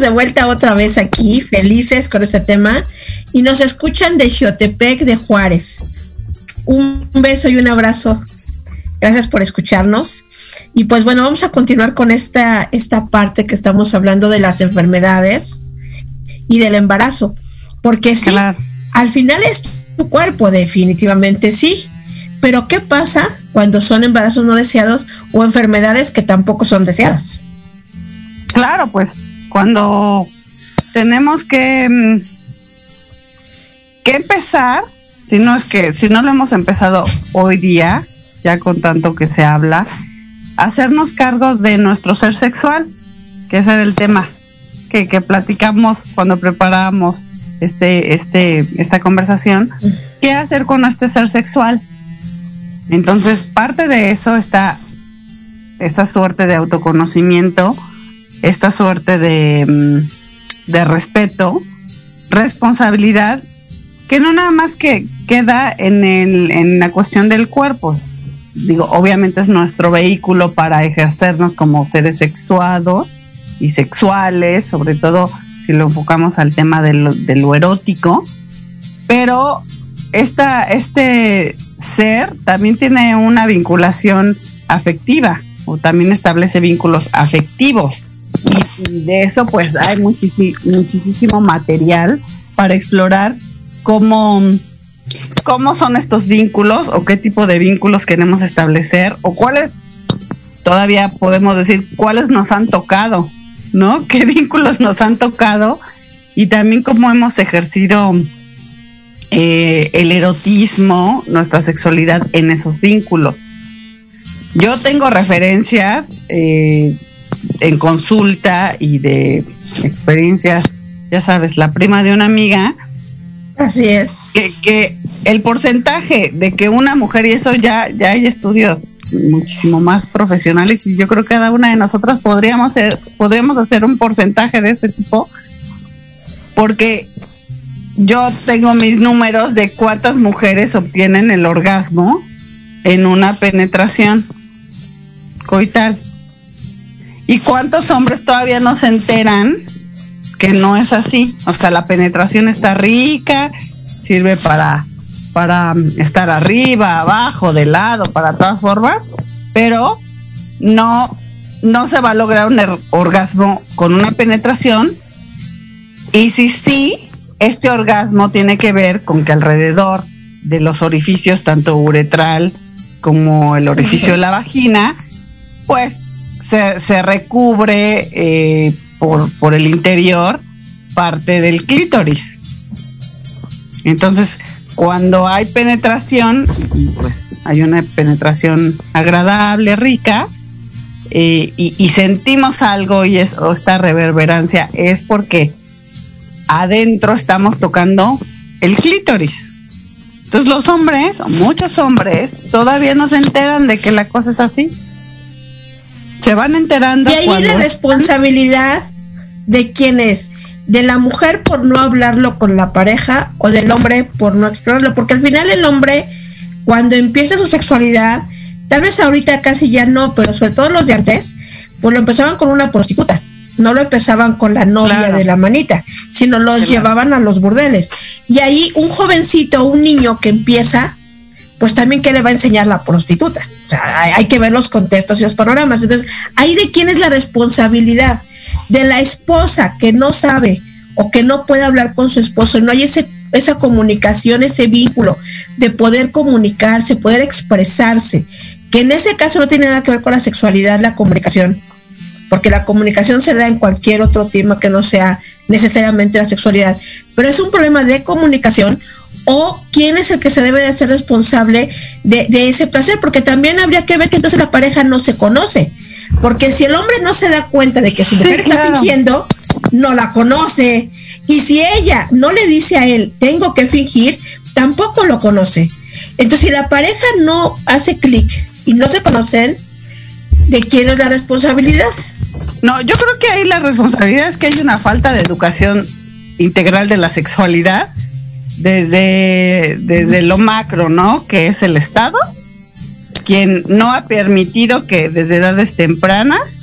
estamos de vuelta otra vez aquí, felices con este tema. Y nos escuchan de Xiotepec de Juárez. Un beso y un abrazo. Gracias por escucharnos. Y pues bueno, vamos a continuar con esta, esta parte que estamos hablando de las enfermedades y del embarazo. Porque sí, Claro. al final es tu cuerpo, definitivamente sí. Pero ¿qué pasa cuando son embarazos no deseados o enfermedades que tampoco son deseadas? Claro, pues cuando tenemos que, mm, que empezar, si no es que, si no lo hemos empezado hoy día, ya con tanto que se habla, hacernos cargo de nuestro ser sexual, que ese era el tema que, que platicamos cuando preparamos este, este, esta conversación. ¿Qué hacer con este ser sexual? Entonces, parte de eso está esta suerte de autoconocimiento, esta suerte de, mm, de respeto, responsabilidad, que no nada más que queda en, el, en la cuestión del cuerpo. Digo, obviamente es nuestro vehículo para ejercernos como seres sexuados y sexuales, sobre todo si lo enfocamos al tema de lo, de lo erótico, pero esta, este ser también tiene una vinculación afectiva o también establece vínculos afectivos. Y, de eso pues hay muchísimo material para explorar cómo, cómo son estos vínculos o qué tipo de vínculos queremos establecer o cuáles todavía podemos decir cuáles nos han tocado, ¿no? <laughs> ¿Qué vínculos nos han tocado? Y también cómo hemos ejercido eh, el erotismo, nuestra sexualidad en esos vínculos. Yo tengo referencias eh, en consulta y de experiencias, ya sabes, la prima de una amiga, Así es. que, que el porcentaje de que una mujer, y eso ya, ya hay estudios muchísimo más profesionales, y yo creo que cada una de nosotras podríamos, ser, podríamos hacer un porcentaje de este tipo, porque yo tengo mis números de cuántas mujeres obtienen el orgasmo en una penetración coital. ¿Y cuántos hombres todavía no se enteran que no es así? O sea, la penetración está rica, sirve para, para mm, estar arriba, abajo, de lado, para todas formas, pero no, no se va a lograr un er- orgasmo con una penetración. Y si sí, este orgasmo tiene que ver con que alrededor de los orificios, tanto uretral como el orificio de la vagina, pues se, se recubre eh, por, por el interior parte del clítoris. Entonces, cuando hay penetración, pues hay una penetración agradable, rica, eh, y, y sentimos algo y es, esta reverberancia, es porque adentro estamos tocando el clítoris. Entonces los hombres, muchos hombres, todavía no se enteran de que la cosa es así. Se van enterando Y ahí cuando la responsabilidad de quién es, de la mujer por no hablarlo con la pareja o del hombre por no explorarlo, porque al final el hombre cuando empieza su sexualidad, tal vez ahorita casi ya no, pero sobre todo los de antes, pues lo empezaban con una prostituta, no lo empezaban con la novia Claro. de la manita, sino los Claro. llevaban a los burdeles. Y ahí un jovencito, un niño que empieza, pues también qué le va a enseñar la prostituta. Hay que ver los contextos y los panoramas. Entonces, ahí de quién es la responsabilidad. De la esposa que no sabe o que no puede hablar con su esposo, no hay ese, esa comunicación, ese vínculo de poder comunicarse, poder expresarse, que en ese caso no tiene nada que ver con la sexualidad, la comunicación, porque la comunicación se da en cualquier otro tema que no sea necesariamente la sexualidad, pero es un problema de comunicación o quién es el que se debe de hacer responsable de, de ese placer, porque también habría que ver que entonces la pareja no se conoce, porque si el hombre no se da cuenta de que su Sí, mujer está claro. fingiendo, no la conoce, y si ella no le dice a él, tengo que fingir, tampoco lo conoce. Entonces, si la pareja no hace clic y no se conocen, ¿de quién es la responsabilidad? No, yo creo que ahí la responsabilidad es que hay una falta de educación integral de la sexualidad desde, desde lo macro, ¿no? Que es el Estado, quien no ha permitido que desde edades tempranas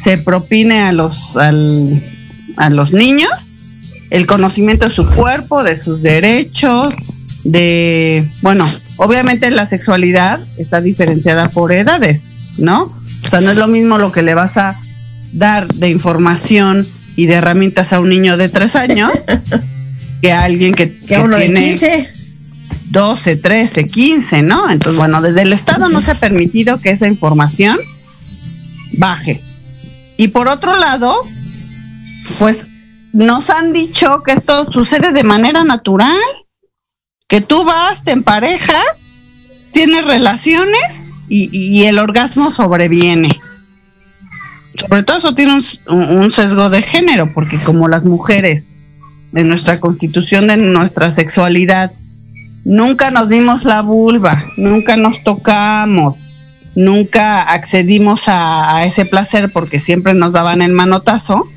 se propine a los, al- a los niños el conocimiento de su cuerpo, de sus derechos, de, bueno, obviamente la sexualidad está diferenciada por edades, ¿no? O sea, no es lo mismo lo que le vas a dar de información y de herramientas a un niño de tres años <laughs> que alguien que, Que uno de tiene 15. 12, 13, 15, ¿no? Entonces, bueno, desde el Estado no se ha permitido que esa información baje. Y por otro lado, pues nos han dicho que esto sucede de manera natural, que tú vas, te emparejas, tienes relaciones y, y el orgasmo sobreviene. Sobre todo eso tiene un, un sesgo de género, porque como las mujeres de nuestra constitución, de nuestra sexualidad, nunca nos dimos la vulva, nunca nos tocamos, nunca accedimos a, ese placer porque siempre nos daban el manotazo.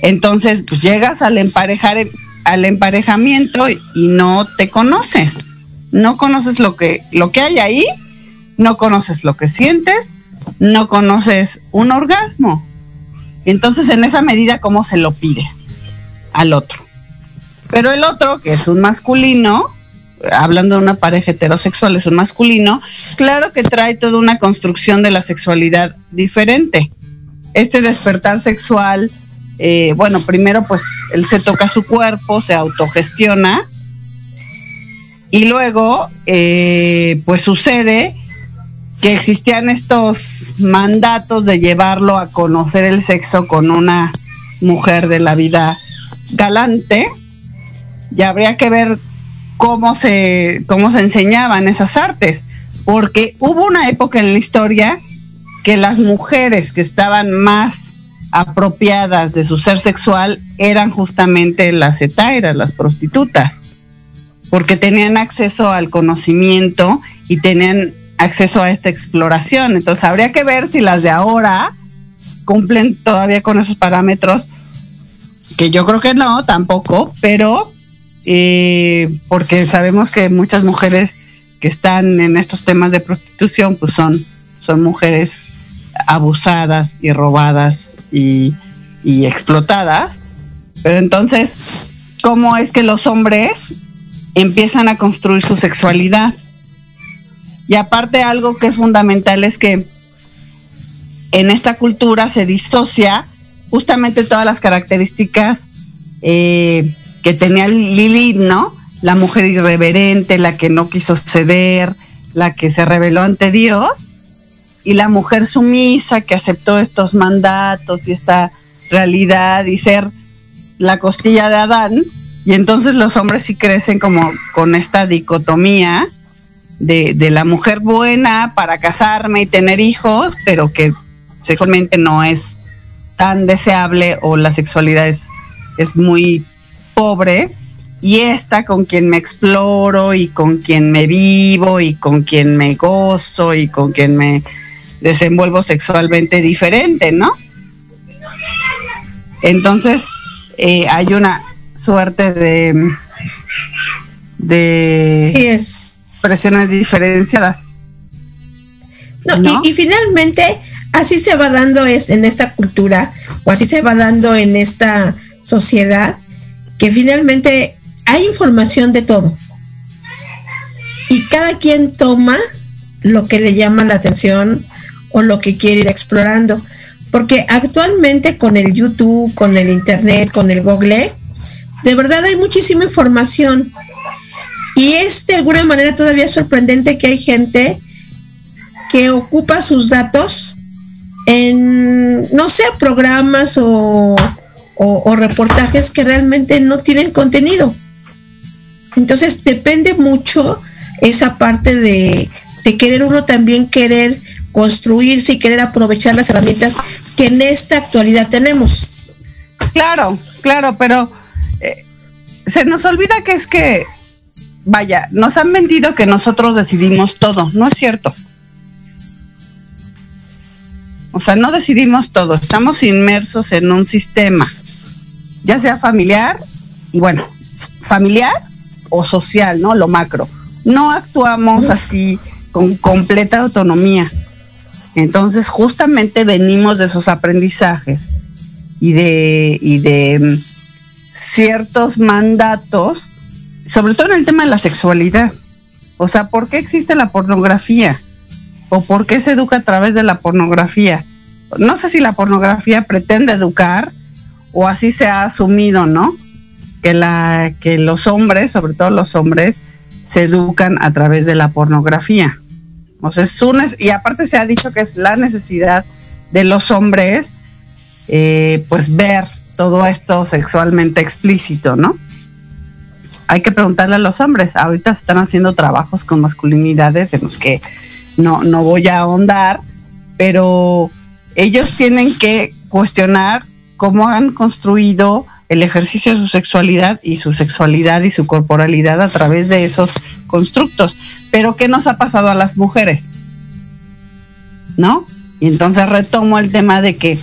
Entonces, pues llegas al emparejar al emparejamiento y, y no te conoces. No conoces lo que lo que hay ahí, no conoces lo que sientes, no conoces un orgasmo. Entonces, en esa medida cómo se lo pides al otro. Pero el otro, que es un masculino, hablando de una pareja heterosexual, es un masculino, claro que trae toda una construcción de la sexualidad diferente. Este despertar sexual, eh, bueno, primero pues él se toca su cuerpo, se autogestiona y luego eh, pues sucede que existían estos mandatos de llevarlo a conocer el sexo con una mujer de la vida galante y habría que ver cómo se, cómo se enseñaban esas artes, porque hubo una época en la historia que las mujeres que estaban más apropiadas de su ser sexual eran justamente las etairas, las prostitutas, porque tenían acceso al conocimiento y tenían acceso a esta exploración. Entonces habría que ver si las de ahora cumplen todavía con esos parámetros, que yo creo que no, tampoco, pero eh, porque sabemos que muchas mujeres que están en estos temas de prostitución, pues son, son mujeres abusadas y robadas y, y explotadas. Pero entonces, ¿cómo es que los hombres empiezan a construir su sexualidad? Y aparte algo que es fundamental es que en esta cultura se disocia justamente todas las características eh, que tenía Lilith, ¿no? La mujer irreverente, la que no quiso ceder, la que se rebeló ante Dios, y la mujer sumisa que aceptó estos mandatos y esta realidad y ser la costilla de Adán, y entonces los hombres sí crecen como con esta dicotomía de, de la mujer buena para casarme y tener hijos, pero que sexualmente no es tan deseable o la sexualidad es, es muy pobre y esta con quien me exploro y con quien me vivo y con quien me gozo y con quien me desenvuelvo sexualmente diferente, ¿no? Entonces eh, hay una suerte de de Sí es. presiones diferenciadas. No, ¿No? Y, y finalmente, así se va dando es, en esta cultura, o así se va dando en esta sociedad, que finalmente hay información de todo. Y cada quien toma lo que le llama la atención o lo que quiere ir explorando. Porque actualmente con el YouTube, con el Internet, con el Google, de verdad hay muchísima información. Y es de alguna manera todavía sorprendente que hay gente que ocupa sus datos en, no sé, programas o, reportajes que realmente no tienen contenido. Entonces depende mucho esa parte de, de querer uno también querer construirse y querer aprovechar las herramientas que en esta actualidad tenemos. Claro, claro, pero eh, se nos olvida que es que, vaya, nos han vendido que nosotros decidimos todo, no es cierto. O sea, no decidimos todo, estamos inmersos en un sistema, ya sea familiar y bueno, familiar o social, ¿no? Lo macro. No actuamos así con completa autonomía. Entonces, justamente venimos de esos aprendizajes y de, y de mm, ciertos mandatos, sobre todo en el tema de la sexualidad. O sea, ¿por qué existe la pornografía? ¿O por qué se educa a través de la pornografía? No sé si la pornografía pretende educar o así se ha asumido, ¿no? Que, la, que los hombres, sobre todo los hombres, se educan a través de la pornografía. O sea, es y aparte se ha dicho que es la necesidad de los hombres, eh, pues ver todo esto sexualmente explícito, ¿no? Hay que preguntarle a los hombres. Ahorita están haciendo trabajos con masculinidades en los que no, no voy a ahondar, pero ellos tienen que cuestionar cómo han construido el ejercicio de su sexualidad y su sexualidad y su corporalidad a través de esos constructos. Pero ¿qué nos ha pasado a las mujeres? ¿No? Y entonces retomo el tema de que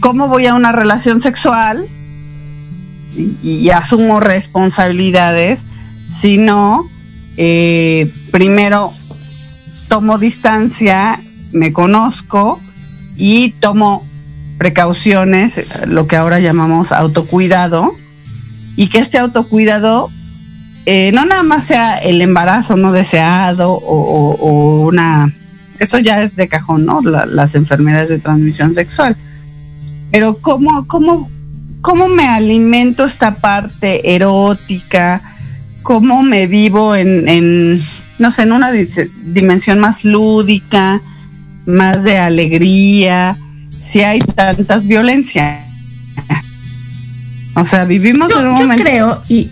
cómo voy a una relación sexual y, asumo responsabilidades si no, eh, primero tomo distancia, me conozco y tomo precauciones, lo que ahora llamamos autocuidado, y que este autocuidado eh, no nada más sea el embarazo no deseado o, una... Esto ya es de cajón, ¿no? La- las enfermedades de transmisión sexual. Pero ¿cómo, cómo, cómo me alimento esta parte erótica? ¿Cómo me vivo en, en no sé, en una dimensión más lúdica, más de alegría? Si hay tantas violencia. O sea, vivimos Yo, en un yo momento creo, y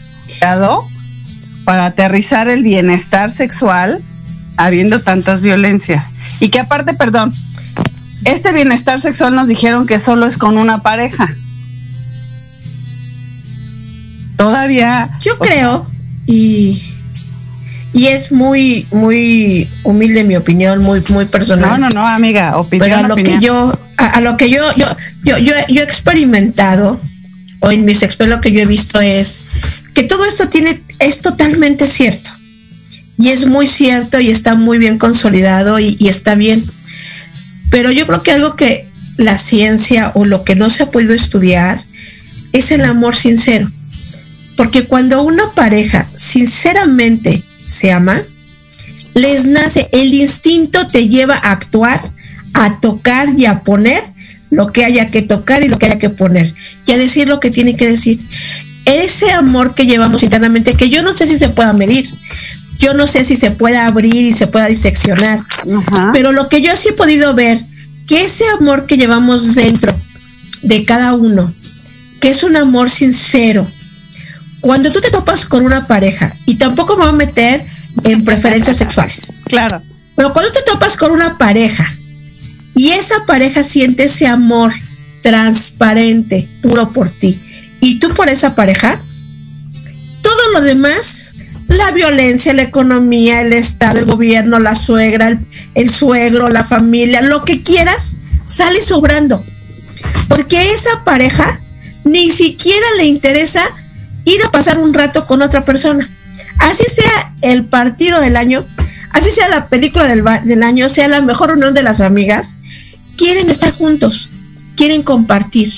para aterrizar el bienestar sexual habiendo tantas violencias. Y que aparte, perdón, este bienestar sexual nos dijeron que solo es con una pareja. Todavía yo creo, y, y es muy, muy humilde mi opinión, muy, muy personal. No, no, no, amiga, opinión, pero a lo opinión. que yo a, a lo que yo yo yo yo, yo he experimentado o en mis experiencias lo que yo he visto es que todo esto tiene es totalmente cierto y es muy cierto y está muy bien consolidado y, y está bien pero yo creo que algo que la ciencia o lo que no se ha podido estudiar es el amor sincero porque cuando una pareja sinceramente se ama les nace, el instinto te lleva a actuar, a tocar y a poner lo que haya que tocar y lo que haya que poner, y a decir lo que tiene que decir. Ese amor que llevamos internamente, que yo no sé si se pueda medir, yo no sé si se pueda abrir y se pueda diseccionar, Ajá. pero lo que yo sí he podido ver, que ese amor que llevamos dentro de cada uno, que es un amor sincero, cuando tú te topas con una pareja, y tampoco me voy a meter en preferencias sexuales, claro. pero cuando te topas con una pareja y esa pareja siente ese amor transparente, puro por ti, y tú por esa pareja, todo lo demás, la violencia, la economía, el Estado, el gobierno, la suegra, el, el suegro, la familia, lo que quieras, sale sobrando. Porque esa pareja ni siquiera le interesa ir a pasar un rato con otra persona. Así sea el partido del año, así sea la película del, del año, sea la mejor reunión de las amigas, quieren estar juntos, quieren compartir.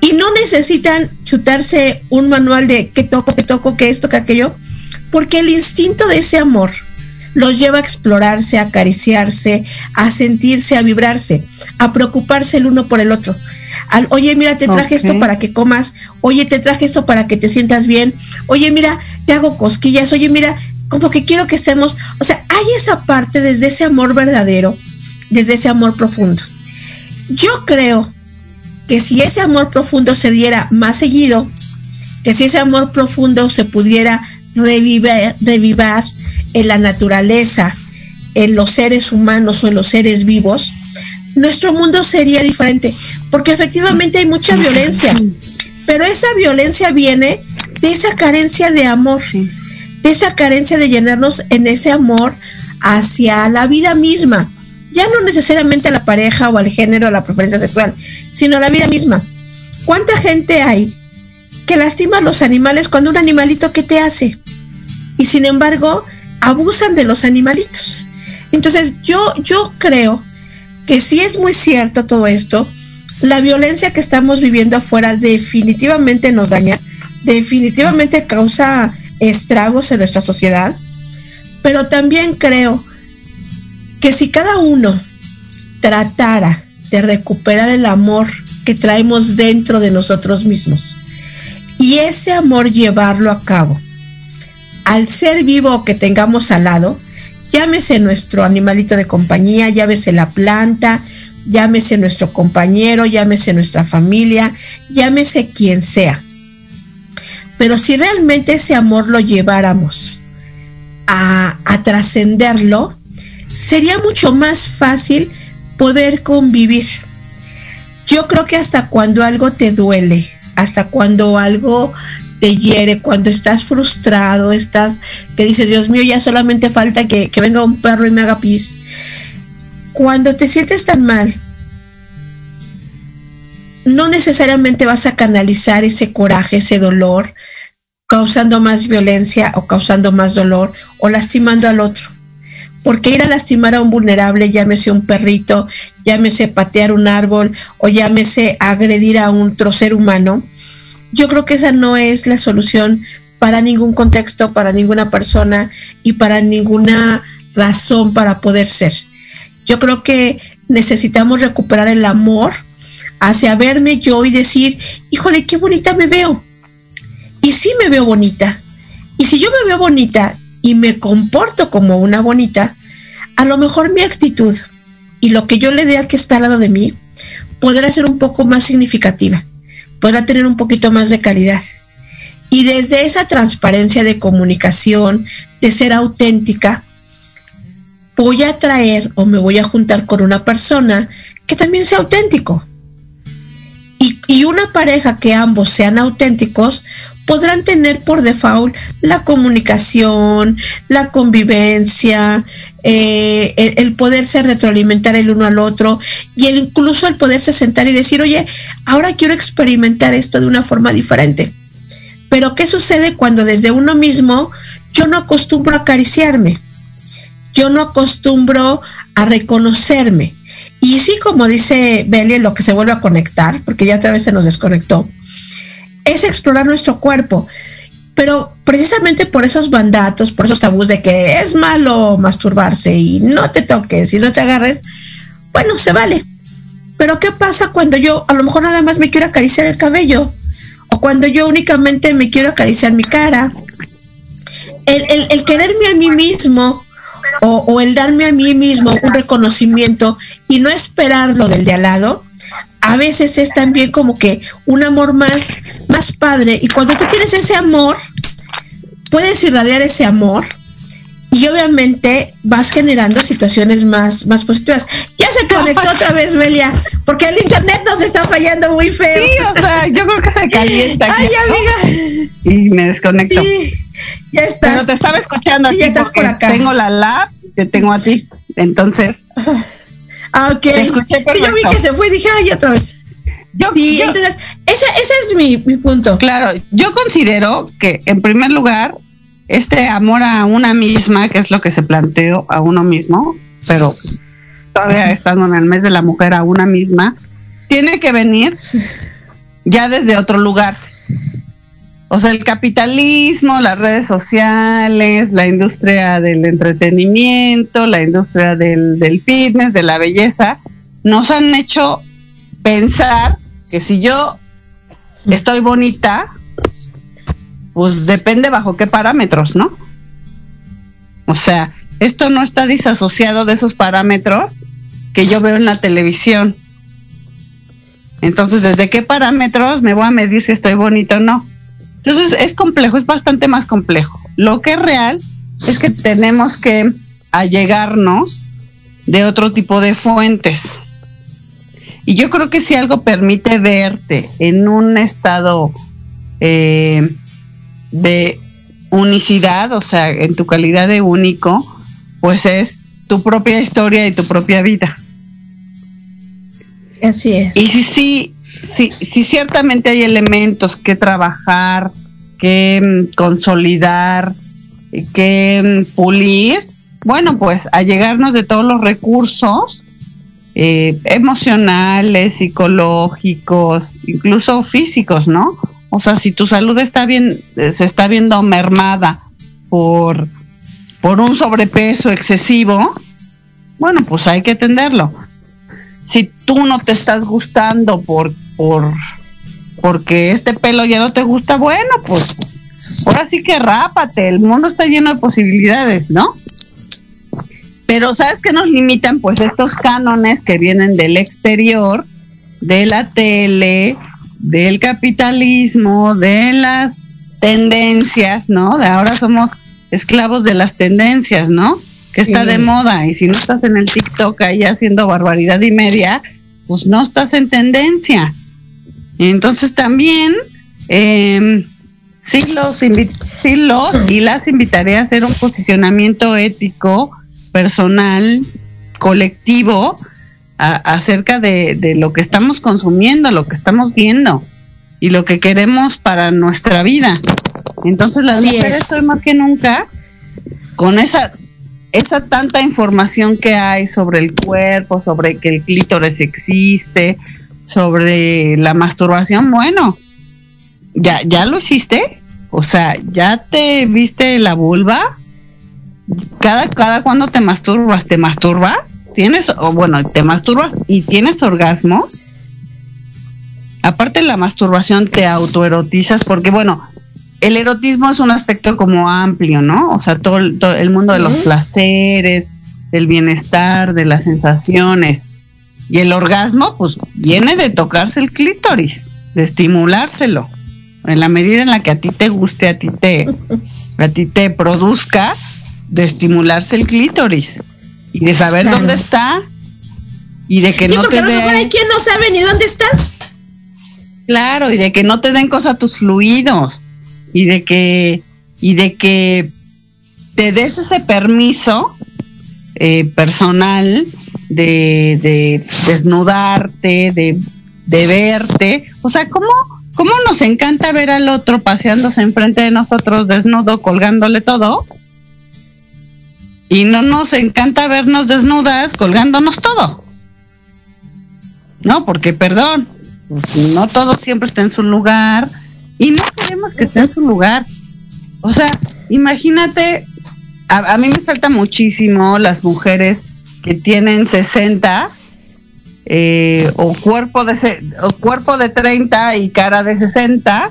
Y no necesitan chutarse un manual de qué toco, qué toco, qué esto, qué aquello, porque el instinto de ese amor los lleva a explorarse, a acariciarse, a sentirse, a vibrarse, a preocuparse el uno por el otro. Al, oye, mira, te traje esto para que comas, oye, te traje esto para que te sientas bien, oye, mira, te hago cosquillas, oye, mira, como que quiero que estemos, o sea, hay esa parte desde ese amor verdadero, desde ese amor profundo. Yo creo que si ese amor profundo se diera más seguido, que si ese amor profundo se pudiera revivir, revivar en la naturaleza, en los seres humanos o en los seres vivos, nuestro mundo sería diferente, porque efectivamente hay mucha violencia, pero esa violencia viene de esa carencia de amor, de esa carencia de llenarnos en ese amor hacia la vida misma, ya no necesariamente a la pareja o al género, a la preferencia sexual, sino a la vida misma. ¿Cuánta gente hay que lastima a los animales cuando un animalito qué te hace? Y sin embargo, abusan de los animalitos. Entonces yo, yo creo que sí es muy cierto todo esto. La violencia que estamos viviendo afuera definitivamente nos daña, definitivamente causa estragos en nuestra sociedad, pero también creo que si cada uno tratara de recuperar el amor que traemos dentro de nosotros mismos y ese amor llevarlo a cabo al ser vivo que tengamos al lado, llámese nuestro animalito de compañía, llámese la planta, llámese nuestro compañero, llámese nuestra familia, llámese quien sea. Pero si realmente ese amor lo lleváramos a, a trascenderlo, sería mucho más fácil poder convivir. Yo creo que hasta cuando algo te duele, hasta cuando algo te hiere, cuando estás frustrado, estás que dices, Dios mío, ya solamente falta que, que venga un perro y me haga pis. Cuando te sientes tan mal, no necesariamente vas a canalizar ese coraje, ese dolor, causando más violencia o causando más dolor o lastimando al otro. Porque ir a lastimar a un vulnerable, llámese un perrito, llámese patear un árbol o llámese agredir a un otro humano, yo creo que esa no es la solución para ningún contexto, para ninguna persona y para ninguna razón para poder ser. Yo creo que necesitamos recuperar el amor hacia verme yo y decir, híjole, qué bonita me veo. Y sí me veo bonita. Y si yo me veo bonita y me comporto como una bonita, a lo mejor mi actitud y lo que yo le dé al que está al lado de mí podrá ser un poco más significativa, podrá tener un poquito más de calidad. Y desde esa transparencia de comunicación, de ser auténtica, voy a traer o me voy a juntar con una persona que también sea auténtico. Y, y una pareja que ambos sean auténticos podrán tener por default la comunicación, la convivencia, eh, el, poderse retroalimentar el uno al otro y incluso el poderse sentar y decir, oye, ahora quiero experimentar esto de una forma diferente. Pero ¿qué sucede cuando desde uno mismo yo no acostumbro a acariciarme? Yo no acostumbro a reconocerme. Y sí, como dice Beli, lo que se vuelve a conectar, porque ya otra vez se nos desconectó, es explorar nuestro cuerpo. Pero precisamente por esos mandatos, por esos tabús de que es malo masturbarse y no te toques y no te agarres, bueno, se vale. Pero ¿qué pasa cuando yo a lo mejor nada más me quiero acariciar el cabello? O cuando yo únicamente me quiero acariciar mi cara. El, el, el quererme a mí mismo o, el darme a mí mismo un reconocimiento y no esperar lo del de al lado, a veces es también como que un amor más, más padre. Y cuando tú tienes ese amor, puedes irradiar ese amor y obviamente vas generando situaciones más, más positivas. Ya se conectó <laughs> otra vez, Belia, porque el internet nos está fallando muy feo. Sí, o sea, yo creo que se calienta. Ay, amiga. Y me desconecto. Sí, ya estás. Pero te estaba escuchando Sí, aquí ya estás porque por acá. tengo la lab, te tengo a ti. Entonces, Ah, ok. Te escuché sí, yo vi que se fue y dije, ay, otra vez. yo, Sí, yo- entonces, ese, ese es mi, mi punto. claro, yo considero que en primer lugar, este amor a una misma, que es lo que se planteó a uno mismo, pero todavía estando en el mes de la mujer a una misma, tiene que venir ya desde otro lugar. O sea, el capitalismo, las redes sociales, la industria del entretenimiento, la industria del, del fitness, de la belleza, nos han hecho pensar que si yo estoy bonita, pues depende bajo qué parámetros, ¿no? O sea, esto no está disasociado de esos parámetros que yo veo en la televisión. Entonces, ¿desde qué parámetros me voy a medir si estoy bonita o no? Entonces, es complejo, es bastante más complejo. Lo que es real es que tenemos que allegarnos de otro tipo de fuentes. Y yo creo que si algo permite verte en un estado eh, de unicidad, o sea, en tu calidad de único, pues es tu propia historia y tu propia vida. Así es. Y si sí, sí, sí ciertamente hay elementos que trabajar, que mm, consolidar, que mm, pulir, bueno, pues a llegarnos de todos los recursos eh, emocionales, psicológicos, incluso físicos, ¿no? O sea, si tu salud está bien, eh, se está viendo mermada por, por un sobrepeso excesivo, bueno, pues hay que atenderlo. Si tú no te estás gustando por, por, porque este pelo ya no te gusta, bueno, pues ahora sí que rápate, el mundo está lleno de posibilidades, ¿no? Pero ¿sabes qué nos limitan? Pues estos cánones que vienen del exterior, de la tele, del capitalismo, de las tendencias, ¿no? De ahora somos esclavos de las tendencias, ¿no? Que está Sí. de moda y si no estás en el TikTok ahí haciendo barbaridad y media, pues no estás en tendencia. Entonces también eh, sí los sí los y las invitaré a hacer un posicionamiento ético, personal, colectivo a- acerca de, de lo que estamos consumiendo, lo que estamos viendo y lo que queremos para nuestra vida. Entonces las Así mujeres es. hoy más que nunca con esa esa tanta información que hay sobre el cuerpo, sobre que el clítoris existe, sobre la masturbación, bueno, ya ya lo hiciste, o sea, ya te viste la vulva, cada cada cuando te masturbas, te masturba, tienes o bueno, te masturbas y tienes orgasmos. Aparte la masturbación te autoerotizas porque bueno, el erotismo es un aspecto como amplio, ¿no? O sea, todo, el- todo el mundo de los placeres, del bienestar, de las sensaciones. Y el orgasmo, pues, viene de tocarse el clítoris, de estimulárselo. En la medida en la que a ti te guste, a ti te, a ti te produzca, de estimularse el clítoris. Y de saber Claro. dónde está. Y de que sí, no porque te dé. hay quien no sabe ni dónde está. Claro, y de que no te den cosa a tus fluidos y de que y de que te des ese permiso eh, personal de, de desnudarte, de, verte. O sea, ¿cómo, ¿cómo nos encanta ver al otro paseándose enfrente de nosotros desnudo, colgándole todo? Y no nos encanta vernos desnudas, colgándonos todo. No, porque perdón, no todo siempre está en su lugar y no queremos que esté en su lugar. O sea, imagínate, a, a mí me salta muchísimo las mujeres que tienen 60 eh, o cuerpo de o cuerpo de 30 y cara de 60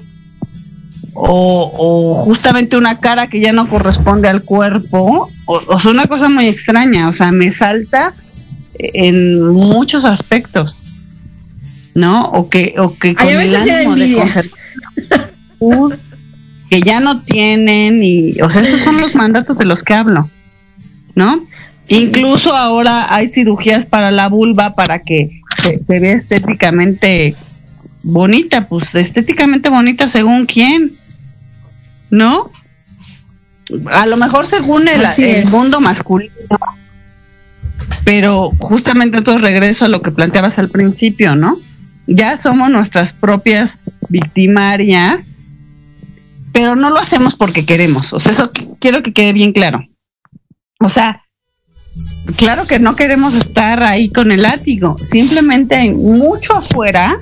o, o justamente una cara que ya no corresponde al cuerpo o, o sea una cosa muy extraña o sea me salta en muchos aspectos no o que o que Ay, con el ánimo de salud, que ya no tienen y o sea esos son los mandatos de los que hablo no incluso ahora hay cirugías para la vulva para que se, se vea estéticamente bonita pues estéticamente bonita según quién no a lo mejor según el, mundo masculino pero justamente entonces regreso a lo que planteabas al principio, ¿no? Ya somos nuestras propias victimarias, pero no lo hacemos porque queremos. O sea, eso qu- quiero que quede bien claro. O sea, claro que no queremos estar ahí con el látigo. Simplemente hay mucho afuera,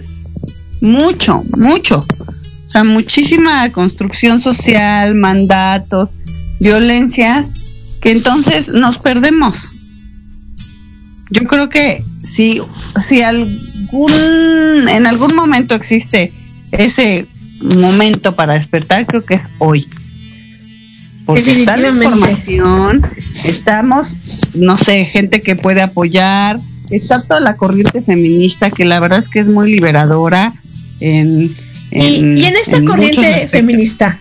mucho, mucho. O sea, muchísima construcción social, mandatos, violencias, que entonces nos perdemos. Yo creo que si, si algún, en algún momento existe ese momento para despertar, creo que es hoy. Porque está la información, estamos, no sé, gente que puede apoyar, está toda la corriente feminista que la verdad es que es muy liberadora en, Y, y en esta en corriente feminista,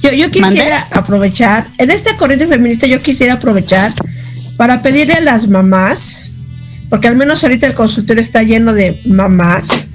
yo, yo quisiera aprovechar, en esta corriente feminista yo quisiera aprovechar para pedirle a las mamás, porque al menos ahorita el consultorio está lleno de mamás,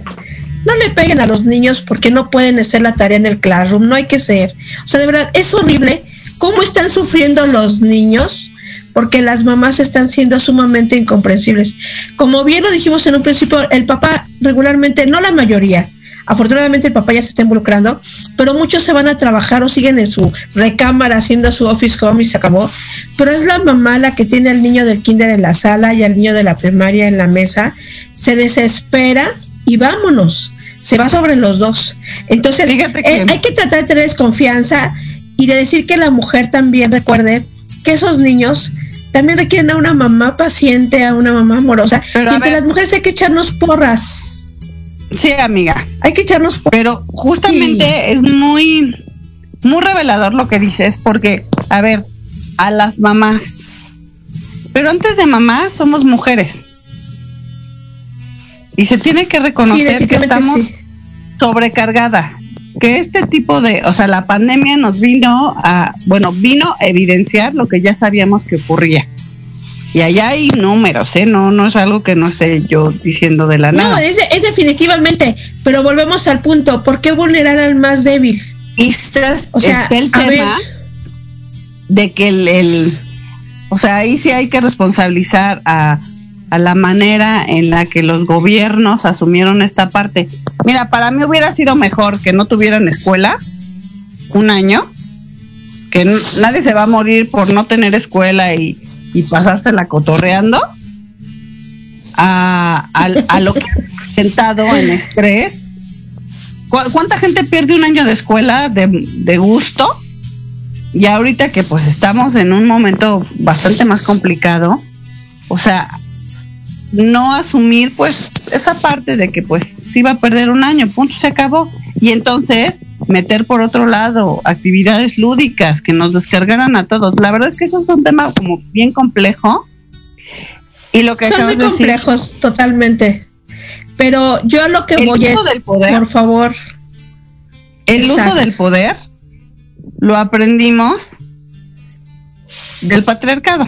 no le peguen a los niños porque no pueden hacer la tarea en el classroom, no hay que ser. O sea, de verdad, es horrible cómo están sufriendo los niños porque las mamás están siendo sumamente incomprensibles. Como bien lo dijimos en un principio, el papá regularmente, no la mayoría, Afortunadamente el papá ya se está involucrando, pero muchos se van a trabajar o siguen en su recámara haciendo su office home y se acabó. Pero es la mamá la que tiene al niño del kinder en la sala y al niño de la primaria en la mesa, se desespera y vámonos. Se va sobre los dos. Entonces, que- eh, hay que tratar de tener desconfianza y de decir que la mujer también recuerde que esos niños también requieren a una mamá paciente, a una mamá amorosa. Pero, y entre ver. las mujeres hay que echarnos porras. Sí, amiga. Hay que echarnos porras. Pero justamente es muy, muy revelador lo que dices, porque, a ver, a las mamás. Pero antes de mamás somos mujeres. Y se tiene que Sí, reconocer que estamos sí. sobrecargadas. Que este tipo de, o sea, la pandemia nos vino a, bueno, vino a evidenciar lo que ya sabíamos que ocurría. Y allá hay números, ¿eh? No, no es algo que no esté yo diciendo de la No, nada. es, es definitivamente, pero volvemos al punto, ¿por qué vulnerar al más débil? Y está, O sea, está el ver. tema de que el, el- o sea, ahí sí hay que responsabilizar a, a la manera en la que los gobiernos asumieron esta parte. Mira, para mí hubiera sido mejor que no tuvieran escuela un año, que nadie se va a morir por no tener escuela y, y pasársela cotorreando, a, a- lo que ha sentado en estrés. ¿Cu- ¿Cuánta gente pierde un año de escuela de, de gusto? Y ahorita que pues estamos en un momento bastante más complicado, o sea, no asumir pues esa parte de que pues sí va a perder un año, punto, se acabó. Y entonces meter por otro lado actividades lúdicas que nos descargaran a todos. La verdad es que eso es un tema como bien complejo. Y lo que Son muy decir, complejos, totalmente. Pero yo lo que El voy uso es, del poder. por favor, El uso del poder lo aprendimos del patriarcado.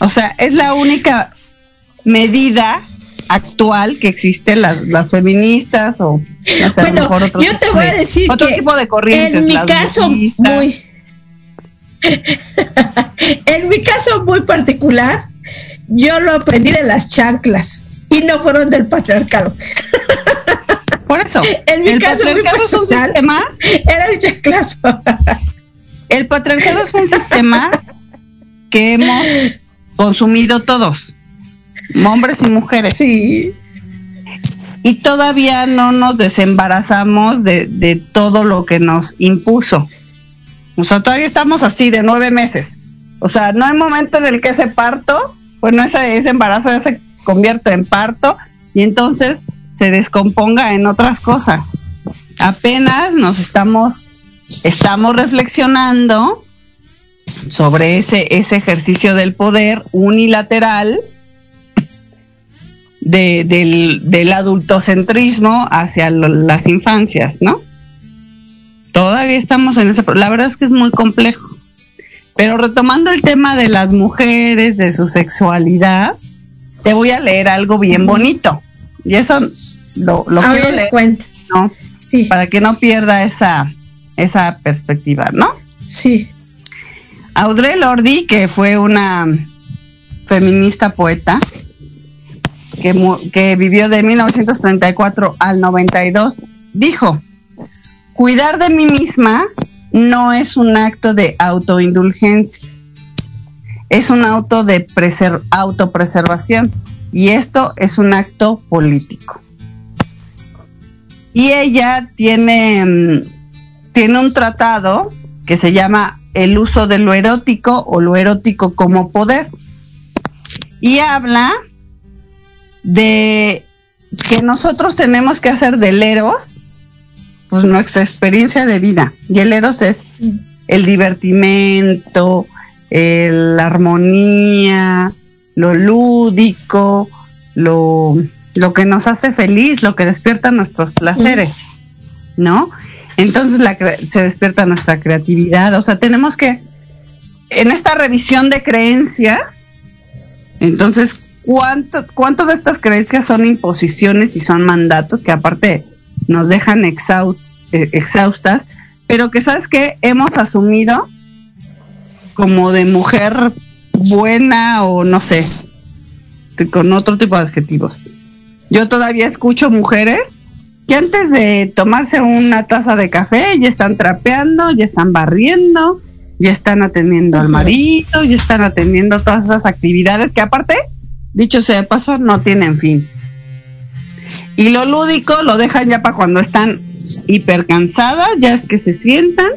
O sea, es la única medida actual que existe las, las feministas o Bueno, mejor otro yo te voy de- a decir otro que tipo de corrientes. en mi caso muy <laughs> en mi caso muy particular yo lo aprendí de las chanclas y no fueron del patriarcado. <laughs> Por eso, en mi el caso patriarcado es un sistema, era el chanclazo. El patriarcado es un sistema que hemos consumido todos, hombres y mujeres. sí y todavía no nos desembarazamos de, de todo lo que nos impuso. O sea, todavía estamos así de nueve meses. O sea, no hay momento en el que ese parto, bueno, ese, ese embarazo ya se convierte en parto y entonces se descomponga en otras cosas. Apenas nos estamos, estamos reflexionando sobre ese, ese ejercicio del poder unilateral de- del, del adultocentrismo hacia lo- las infancias, ¿no? Todavía estamos en ese... La verdad es que es muy complejo. Pero retomando el tema de las mujeres, de su sexualidad, te voy a leer algo bien bonito. Y eso lo, lo quiero leer, ¿no? sí Para que no pierda esa, esa perspectiva, ¿no? sí Audre Lordi, que fue una feminista poeta, que, vivió de 1934 al 92, dijo, cuidar de mí misma no es un acto de autoindulgencia, es un auto de preser- autopreservación y esto es un acto político. Y ella tiene, mm, tiene un tratado que se llama El uso de lo erótico o lo erótico como poder. Y habla de que nosotros tenemos que hacer del eros pues nuestra experiencia de vida. Y el eros es el divertimento, el- la armonía, lo lúdico, lo, lo que nos hace feliz, lo que despierta nuestros placeres, ¿no? Entonces la, se despierta nuestra creatividad. O sea, tenemos que, en esta revisión de creencias, entonces, ¿cuánto, ¿cuánto de estas creencias son imposiciones y son mandatos que aparte nos dejan eh, exhaustas, pero que sabes que hemos asumido como de mujer buena o no sé, con otro tipo de adjetivos. Yo todavía escucho mujeres que antes de tomarse una taza de café ya están trapeando, ya están barriendo, ya están atendiendo al marido, ya están atendiendo todas esas actividades que aparte, dicho sea de paso, no tienen fin. Y lo lúdico lo dejan ya para cuando están hiper cansadas, ya es que se sientan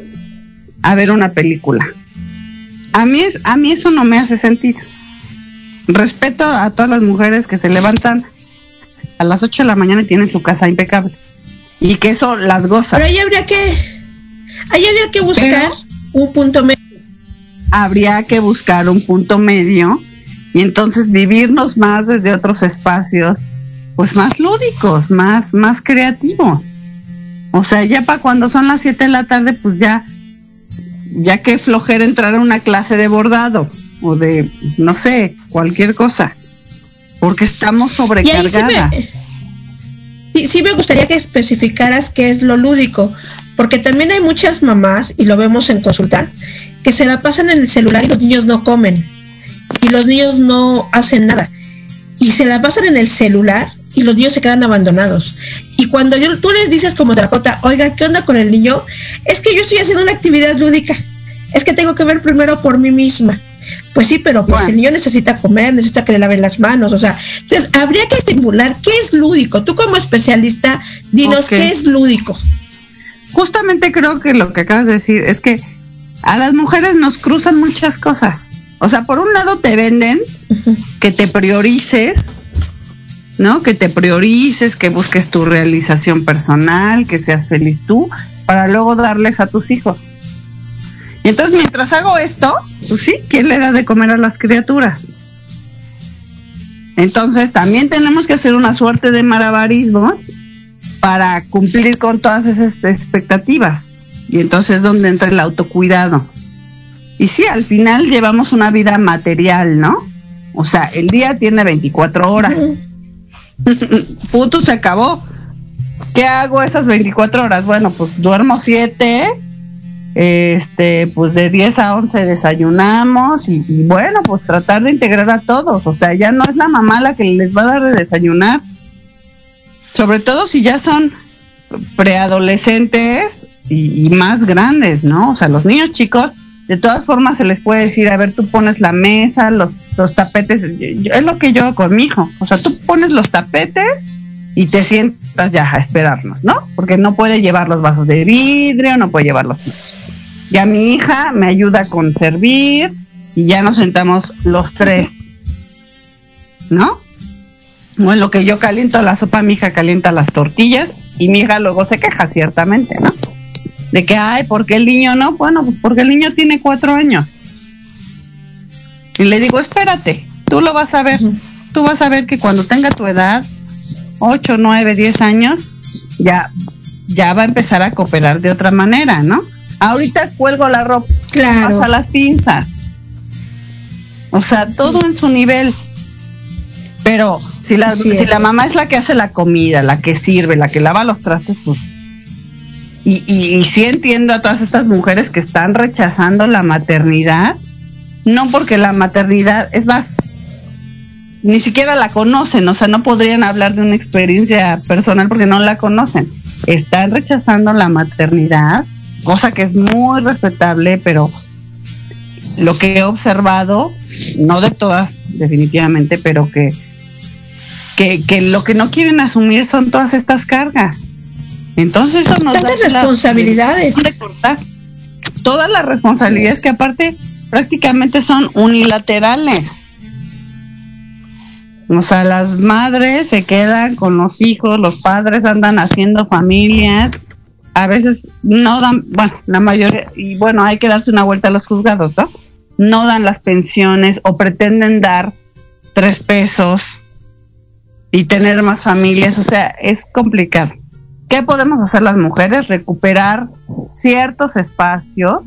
a ver una película. A mí, es, a mí eso no me hace sentido. Respeto a todas las mujeres que se levantan a las 8 de la mañana y tienen su casa impecable. Y que eso las goza. Pero ahí habría que, ahí habría que buscar Pero- un punto medio. Habría que buscar un punto medio y entonces vivirnos más desde otros espacios, pues más lúdicos, más, más creativos. O sea, ya para cuando son las 7 de la tarde, pues ya, ya que flojera entrar a una clase de bordado o de, no sé, cualquier cosa. Porque estamos sobrecargadas. sí, sí me gustaría que especificaras qué es lo lúdico, porque también hay muchas mamás, y lo vemos en consulta, que se la pasan en el celular y los niños no comen, y los niños no hacen nada, y se la pasan en el celular y los niños se quedan abandonados. Y cuando yo, tú les dices como terapeuta, oiga, ¿qué onda con el niño? Es que yo estoy haciendo una actividad lúdica, es que tengo que ver primero por mí misma. Pues sí, pero pues Bueno. el niño necesita comer, necesita que le laven las manos, o sea, entonces habría que estimular qué es lúdico. Tú como especialista, dinos qué es lúdico. justamente creo que lo que acabas de decir es que a las mujeres nos cruzan muchas cosas. O sea, por un lado te venden que te priorices, ¿no? Que te priorices, que busques tu realización personal, que seas feliz tú, para luego darles a tus hijos. Y entonces mientras hago esto, pues sí, ¿quién le da de comer a las criaturas? Entonces también tenemos que hacer una suerte de malabarismo para cumplir con todas esas expectativas. Y entonces es donde entra el autocuidado. Y sí, al final llevamos una vida material, ¿no? O sea, el día tiene 24 horas. <laughs> Puto, se acabó. ¿Qué hago esas 24 horas? Bueno, pues duermo 7, este, pues de 10 a 11 desayunamos y, y bueno, pues tratar de integrar a todos. O sea, ya no es la mamá la que les va a dar de desayunar. Sobre todo si ya son preadolescentes y, y más grandes, ¿no? O sea, los niños chicos, de todas formas se les puede decir, a ver, tú pones la mesa, los, los tapetes, yo- es lo que yo hago con mi hijo. O sea, tú pones los tapetes y te sientas ya a esperarnos, ¿no? Porque no puede llevar los vasos de vidrio, no puede llevar los... Y a mi hija me ayuda con servir y ya nos sentamos los tres, ¿no? O en lo que yo caliento la sopa, mi hija calienta las tortillas y mi hija luego se queja, ciertamente, ¿no? De que, ay, ¿por qué el niño no? Bueno, pues porque el niño tiene cuatro años. Y le digo, espérate, tú lo vas a ver. Tú vas a ver que cuando tenga tu edad, ocho, nueve, diez años, ya, ya va a empezar a cooperar de otra manera, ¿no? Ahorita cuelgo la ropa, Claro. pasa las pinzas. O sea, todo en su nivel. Pero si la, si la mamá es la que hace la comida, la que sirve, la que lava los trastes, pues. Y, y, sí entiendo a todas estas mujeres que están rechazando la maternidad, no porque la maternidad, es más, ni siquiera la conocen, o sea, no podrían hablar de una experiencia personal porque no la conocen. Están rechazando la maternidad, cosa que es muy respetable, pero lo que he observado, no de todas definitivamente, pero que, que lo que no quieren asumir son todas estas cargas. Entonces eso nos Tantas da la- responsabilidades. de cortar todas las responsabilidades que aparte prácticamente son unilaterales. O sea, las madres se quedan con los hijos, los padres andan haciendo familias, a veces no dan, bueno, la mayoría, y bueno, hay que darse una vuelta a los juzgados, ¿no? No dan las pensiones o pretenden dar tres pesos y tener más familias, o sea, es complicado. ¿Qué podemos hacer las mujeres? Recuperar ciertos espacios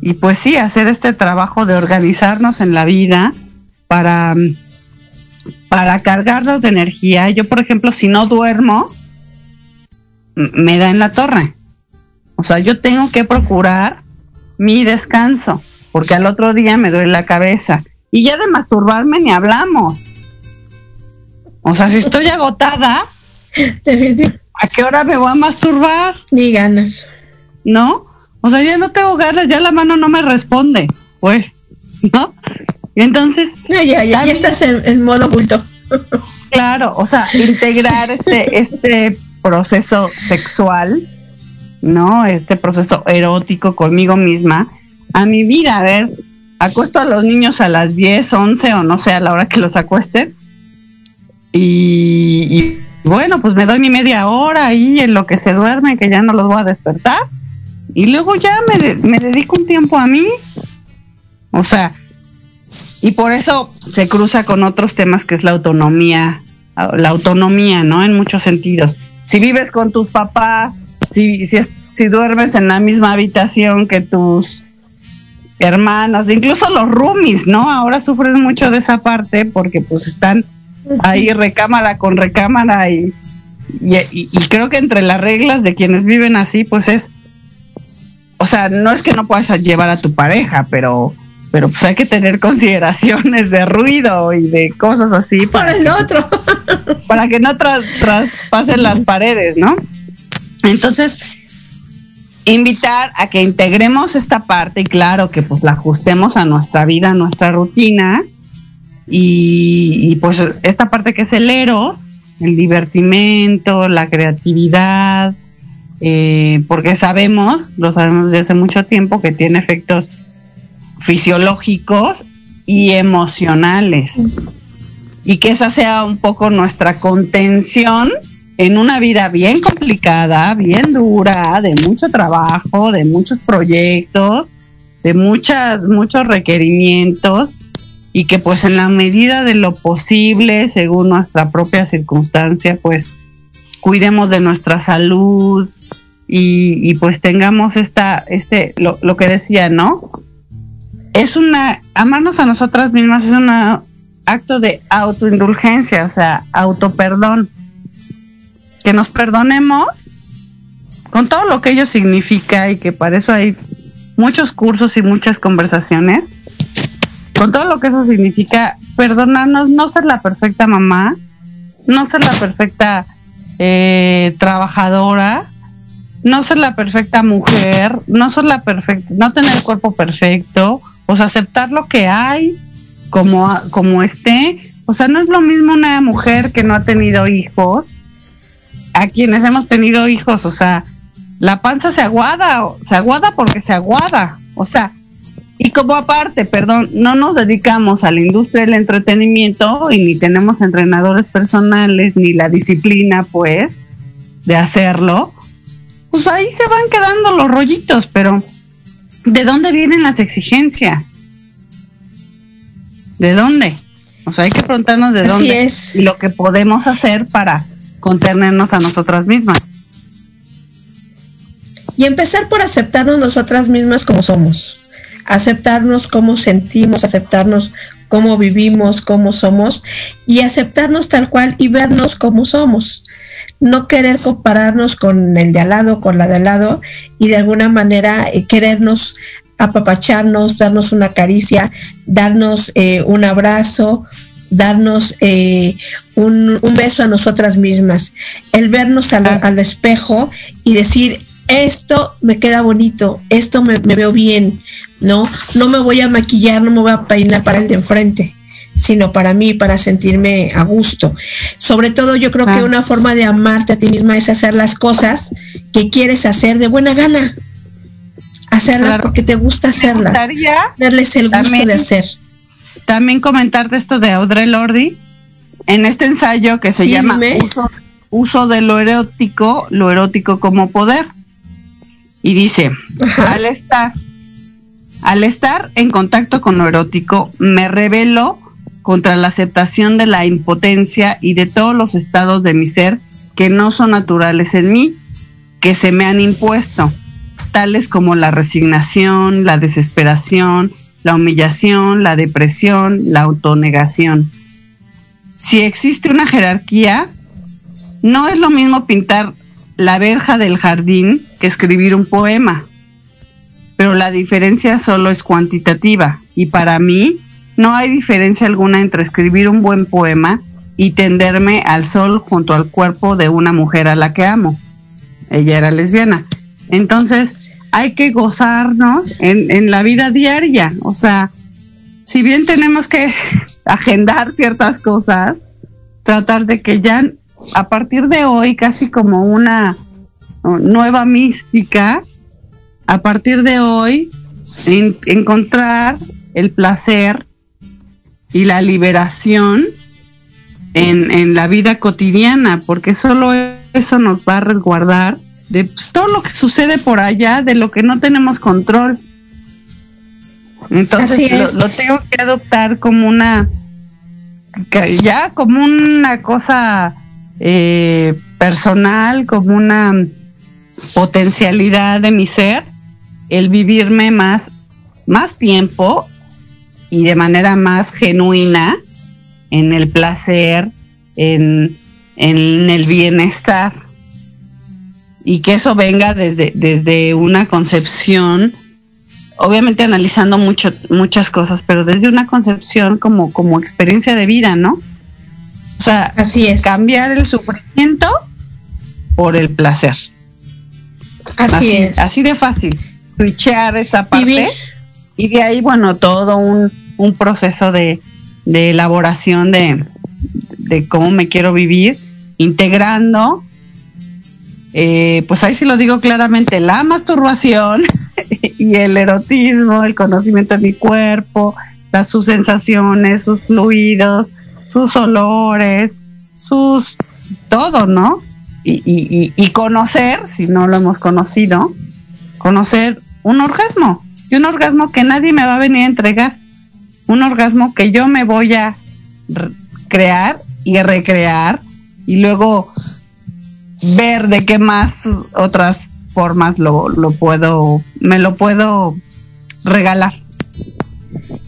y pues sí, hacer este trabajo de organizarnos en la vida para, para cargarnos de energía. Yo, por ejemplo, si no duermo, me da en la torre. O sea, yo tengo que procurar mi descanso, porque al otro día me duele la cabeza. Y ya de masturbarme ni hablamos. O sea, si estoy agotada. <laughs> ¿a qué hora me voy a masturbar? Ni ganas. ¿No? O sea, ya no tengo ganas, ya la mano no me responde, pues, ¿no? Y entonces, No, ya, ya, ya estás en, en modo oculto. <laughs> claro, o sea, integrar este, este proceso sexual, ¿no? Este proceso erótico conmigo misma a mi vida. A ver, acuesto a los niños a las 10, 11 o no sé, a la hora que los acuesten. Y, y bueno, pues me doy mi media hora ahí en lo que se duerme, que ya no los voy a despertar. Y luego ya me, me dedico un tiempo a mí. O sea, y por eso se cruza con otros temas que es la autonomía, la autonomía, ¿no? En muchos sentidos. Si vives con tus papás, si, si, si duermes en la misma habitación que tus hermanos, incluso los roomies, ¿no? Ahora sufren mucho de esa parte porque pues están ahí recámara con recámara y, y, y- y creo que entre las reglas de quienes viven así, pues es, o sea, no es que no puedas llevar a tu pareja, pero pero pues hay que tener <laughs> consideraciones de ruido y de cosas así Para para, el otro. <laughs> para que no tras, traspasen las paredes, ¿no? Entonces, invitar a que integremos esta parte y claro que pues la ajustemos a nuestra vida, a nuestra rutina y, pues esta parte que es el eros, el divertimento, la creatividad, eh, porque sabemos, lo sabemos desde hace mucho tiempo, que tiene efectos fisiológicos y emocionales. Y que esa sea un poco nuestra contención en una vida bien complicada, bien dura, de mucho trabajo, de muchos proyectos, de muchas, muchos requerimientos y que pues en la medida de lo posible, según nuestra propia circunstancia, pues cuidemos de nuestra salud y, pues tengamos esta, este, lo, lo que decía, ¿no? Es una, amarnos a nosotras mismas es un acto de autoindulgencia, o sea, autoperdón. Que nos perdonemos con todo lo que ello significa y que para eso hay muchos cursos y muchas conversaciones. Con todo lo que eso significa, perdonarnos, no ser la perfecta mamá, no ser la perfecta eh, trabajadora, no ser la perfecta mujer, no ser la perfecta, no tener el cuerpo perfecto, o sea, aceptar lo que hay como, como esté. O sea, no es lo mismo una mujer que no ha tenido hijos a quienes hemos tenido hijos, o sea, la panza se aguada, se aguada porque se aguada, o sea, y como aparte, perdón, no nos dedicamos a la industria del entretenimiento y ni tenemos entrenadores personales ni la disciplina, pues, de hacerlo, pues ahí se van quedando los rollitos, pero ¿de dónde vienen las exigencias? ¿De dónde? O sea, hay que preguntarnos de Así dónde es. y lo que podemos hacer para contenernos a nosotras mismas. Y empezar por aceptarnos nosotras mismas como somos. Aceptarnos cómo sentimos, aceptarnos cómo vivimos, cómo somos y aceptarnos tal cual y vernos como somos. No querer compararnos con el de al lado, con la de al lado y de alguna manera eh, querernos apapacharnos, darnos una caricia, darnos eh, un abrazo, darnos eh, un, un beso a nosotras mismas, el vernos al, al espejo y decir, esto me queda bonito, esto me, me veo bien, ¿no? No me voy a maquillar, no me voy a peinar para el de enfrente, sino para mí, para sentirme a gusto. Sobre todo yo creo que una forma de amarte a ti misma es hacer las cosas que quieres hacer de buena gana. Hacerlas Claro. porque te gusta hacerlas, darles el gusto también- de hacer. también comentarte esto de Audre Lordi en este ensayo que se Sí, llama dime. uso, uso de lo erótico, lo erótico como poder. Y dice, Ajá. al estar, al estar en contacto con lo erótico, me rebelo contra la aceptación de la impotencia y de todos los estados de mi ser que no son naturales en mí, que se me han impuesto, tales como la resignación, la desesperación, la humillación, la depresión, la autonegación. Si existe una jerarquía, no es lo mismo pintar la verja del jardín que escribir un poema, pero la diferencia solo es cuantitativa y para mí no hay diferencia alguna entre escribir un buen poema y tenderme al sol junto al cuerpo de una mujer a la que amo. Ella era lesbiana. Entonces, hay que gozarnos en, en la vida diaria. O sea, si bien tenemos que <laughs> agendar ciertas cosas, tratar de que ya a partir de hoy, casi como una nueva mística, a partir de hoy, en- encontrar el placer y la liberación en, en la vida cotidiana, porque solo eso nos va a resguardar de pues, todo lo que sucede por allá, de lo que no tenemos control. Entonces lo, lo tengo que adoptar como una, ya como una cosa eh, personal, como una potencialidad de mi ser, el vivirme más, más tiempo y de manera más genuina en el placer, en, en el bienestar. Y que eso venga desde, desde una concepción, obviamente analizando mucho, muchas cosas, pero desde una concepción como, como experiencia de vida, ¿no? O sea, Así es. cambiar el sufrimiento por el placer. Así, es. Así de fácil. Switchear esa parte. Vivir. Y de ahí, bueno, todo un, un proceso de, de elaboración de, de cómo me quiero vivir, integrando, eh, pues ahí sí lo digo claramente, la masturbación <laughs> y el erotismo, el conocimiento de mi cuerpo, las, sus sensaciones, sus fluidos, sus olores, sus todo, ¿no? Y, conocer, si no lo hemos conocido, conocer un orgasmo y un orgasmo que nadie me va a venir a entregar, un orgasmo que yo me voy a re- crear y recrear y luego ver de qué más otras formas lo, lo puedo, me lo puedo regalar.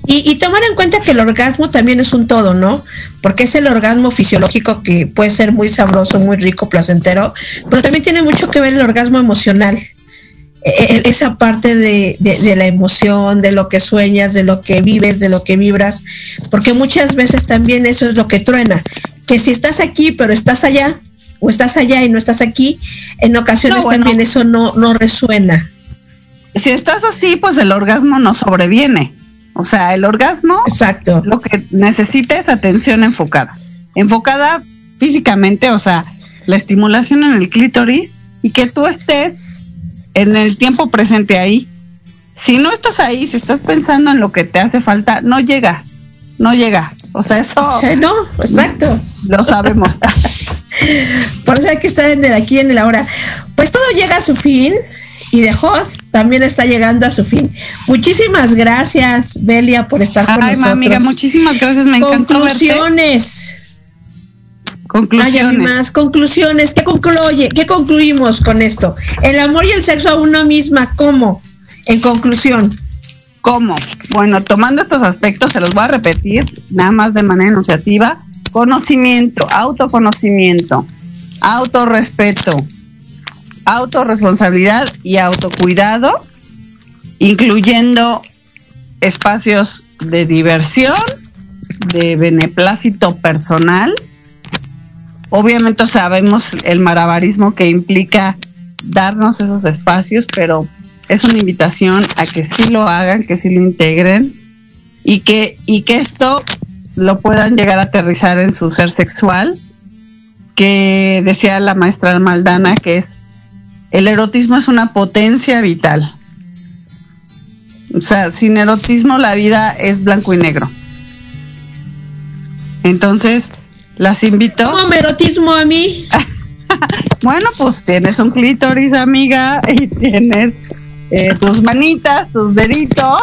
Y tomar en cuenta que el orgasmo también es un todo, ¿no? Porque es el orgasmo fisiológico que puede ser muy sabroso, muy rico, placentero, pero también tiene mucho que ver el orgasmo emocional. E- e- Esa parte de, de- de la emoción, de lo que sueñas, de lo que vives, de lo que vibras, porque muchas veces también eso es lo que truena, que si estás aquí pero estás allá, o estás allá y no estás aquí, en ocasiones No, bueno. también eso no, no resuena. Si estás así, pues el orgasmo no sobreviene. O sea, el orgasmo Exacto. lo que necesita es atención enfocada. Enfocada físicamente, o sea, la estimulación en el clítoris y que tú estés en el tiempo presente ahí. Si no estás ahí, si estás pensando en lo que te hace falta, no llega, no llega. O sea, eso sea, no, exacto. lo sabemos. <laughs> Por eso hay que estar en el aquí y en el ahora. Pues todo llega a su fin y The Host también está llegando a su fin. Muchísimas gracias, Belia, por estar con Ay, nosotros. amiga, muchísimas gracias, me verte. Conclusiones. Ay, Conclusiones. más conclusiones. ¿Qué concluye? ¿Qué concluimos con esto? El amor y el sexo a uno misma, ¿cómo? En conclusión. ¿Cómo? Bueno, tomando estos aspectos, se los voy a repetir, nada más de manera enunciativa. Conocimiento, autoconocimiento, autorrespeto, autorresponsabilidad y autocuidado, incluyendo espacios de diversión, de beneplácito personal. Obviamente sabemos el malabarismo que implica darnos esos espacios, pero es una invitación a que sí lo hagan, que sí lo integren y que, y que esto lo puedan llegar a aterrizar en su ser sexual, que decía la maestra Maldana que es el erotismo es una potencia vital. O sea, sin erotismo la vida es blanco y negro. Entonces, las invito. ¿Cómo me erotismo a mí? <laughs> Bueno, pues tienes un clítoris, amiga, y tienes eh, tus manitas, tus deditos,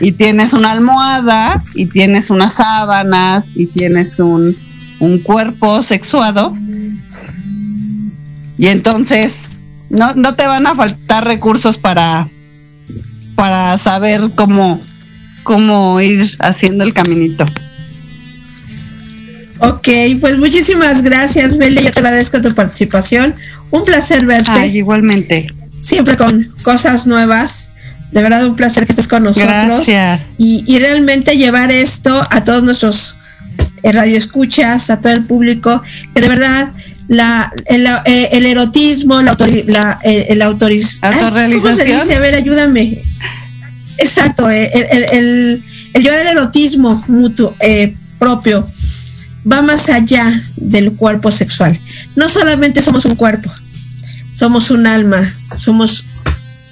y tienes una almohada, y tienes unas sábanas, y tienes un, un cuerpo sexuado. Y entonces, no, no te van a faltar recursos para, para saber cómo, cómo ir haciendo el caminito. Ok, pues muchísimas gracias, Belia. Yo te agradezco tu participación. Un placer verte. Ay, igualmente. siempre con cosas nuevas. De verdad, un placer que estés con nosotros. Gracias. Y, y realmente llevar esto a todos nuestros eh, radio escuchas, a todo el público, que de verdad la, el, eh, el erotismo, la, autori- la eh, el autoriz- Ay, ¿Cómo se ¿Autorrealización? dice? A ver, ayúdame. Exacto, eh, el, el, el, el llevar el erotismo mutuo, eh, propio, va más allá del cuerpo sexual. No solamente somos un cuerpo, somos un alma, somos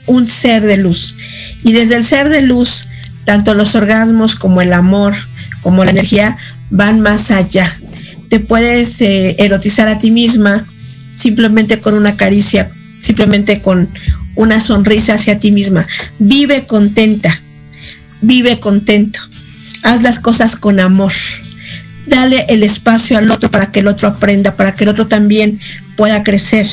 un ser de luz. Y desde el ser de luz, tanto los orgasmos como el amor, como la energía, van más allá. Te puedes eh, erotizar a ti misma simplemente con una caricia, simplemente con una sonrisa hacia ti misma. Vive contenta, vive contento. Haz las cosas con amor. Dale el espacio al otro para que el otro aprenda, para que el otro también pueda crecer.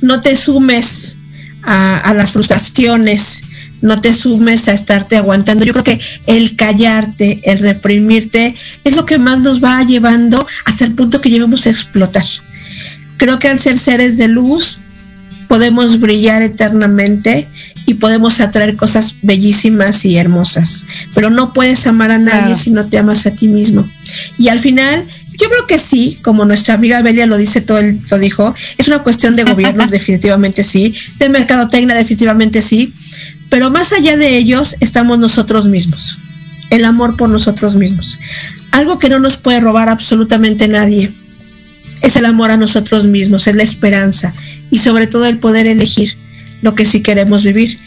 No te sumes a, a las frustraciones, no te sumes a estarte aguantando. Yo creo que el callarte, el reprimirte, es lo que más nos va llevando hasta el punto que lleguemos a explotar. Creo que al ser seres de luz, podemos brillar eternamente y podemos atraer cosas bellísimas y hermosas. Pero no puedes amar a nadie Claro. si no te amas a ti mismo. Y al final, yo creo que sí, como nuestra amiga Belia lo dice todo, el, lo dijo, es una cuestión de gobiernos, <laughs> definitivamente sí, de mercadotecnia, definitivamente sí, pero más allá de ellos estamos nosotros mismos, el amor por nosotros mismos. Algo que no nos puede robar absolutamente nadie es el amor a nosotros mismos, es la esperanza y sobre todo el poder elegir lo que sí queremos vivir.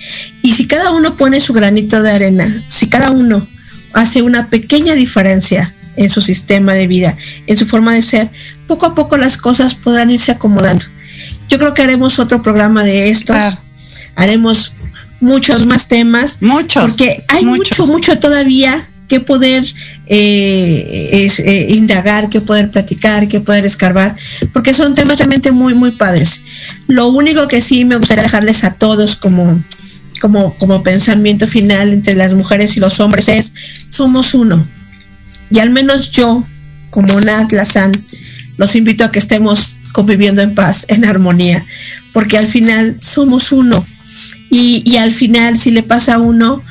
Y si cada uno pone su granito de arena, si cada uno hace una pequeña diferencia en su sistema de vida, en su forma de ser, poco a poco las cosas podrán irse acomodando. Yo creo que haremos otro programa de estos, haremos muchos más temas, Muchos. porque hay muchos. mucho, mucho todavía que poder eh, es, eh, indagar, que poder platicar, que poder escarbar, porque son temas realmente muy, muy padres. Lo único que sí me gustaría dejarles a todos como, como, como pensamiento final entre las mujeres y los hombres es, somos uno. Y al menos yo, como Naz Lazán, los invito a que estemos conviviendo en paz, en armonía, porque al final somos uno. Y, y al final, si le pasa a uno,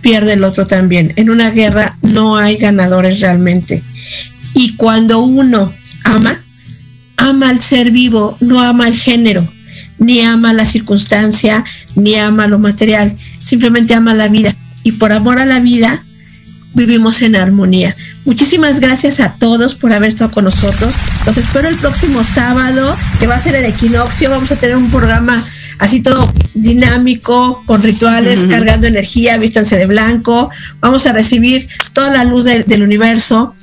pierde el otro también. En una guerra no hay ganadores realmente. Y cuando uno ama, ama al ser vivo, no ama el género, ni ama la circunstancia, ni ama lo material, simplemente ama la vida. Y por amor a la vida, vivimos en armonía. Muchísimas gracias a todos por haber estado con nosotros. Los espero el próximo sábado, que va a ser el equinoccio. Vamos a tener un programa así todo dinámico, con rituales, cargando energía, vístanse de blanco. Vamos a recibir toda la luz del, del universo.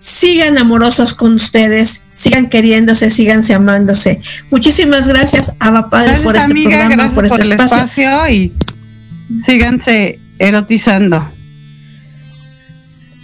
Sigan amorosos con ustedes, sigan queriéndose, síganse amándose. Muchísimas gracias, Ava Padre, Gracias, por este amiga, programa, por este espacio. espacio y síganse erotizando.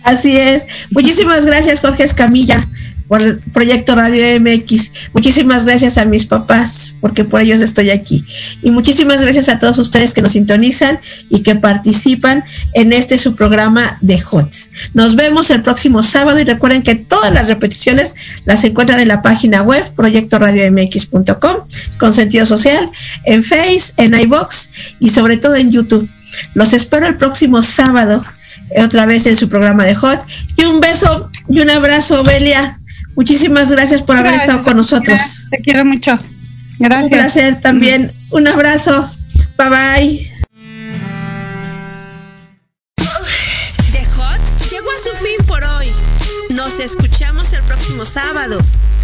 Así es. Muchísimas gracias, Jorge Escamilla, por el proyecto Radio MX. Muchísimas gracias a mis papás, porque por ellos estoy aquí. Y muchísimas gracias a todos ustedes que nos sintonizan y que participan en este su programa de HOTS. Nos vemos el próximo sábado y recuerden que todas las repeticiones las encuentran en la página web proyectoradiomx.com con sentido social, en Face, en iBox y sobre todo en YouTube. Los espero el próximo sábado otra vez en su programa de Hot. Y un beso y un abrazo, Belia. Muchísimas gracias por haber Gracias, estado con nosotros. Te quiero mucho. Un Gracias. placer también. Un abrazo. Bye bye. The Hot llegó a su fin por hoy. Nos escuchamos el próximo sábado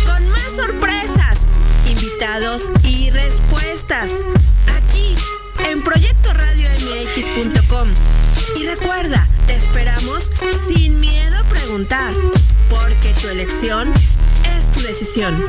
con más sorpresas, invitados y respuestas aquí en proyectoradiomx.com. Y recuerda, te esperamos sin miedo a preguntar, porque tu elección es tu decisión.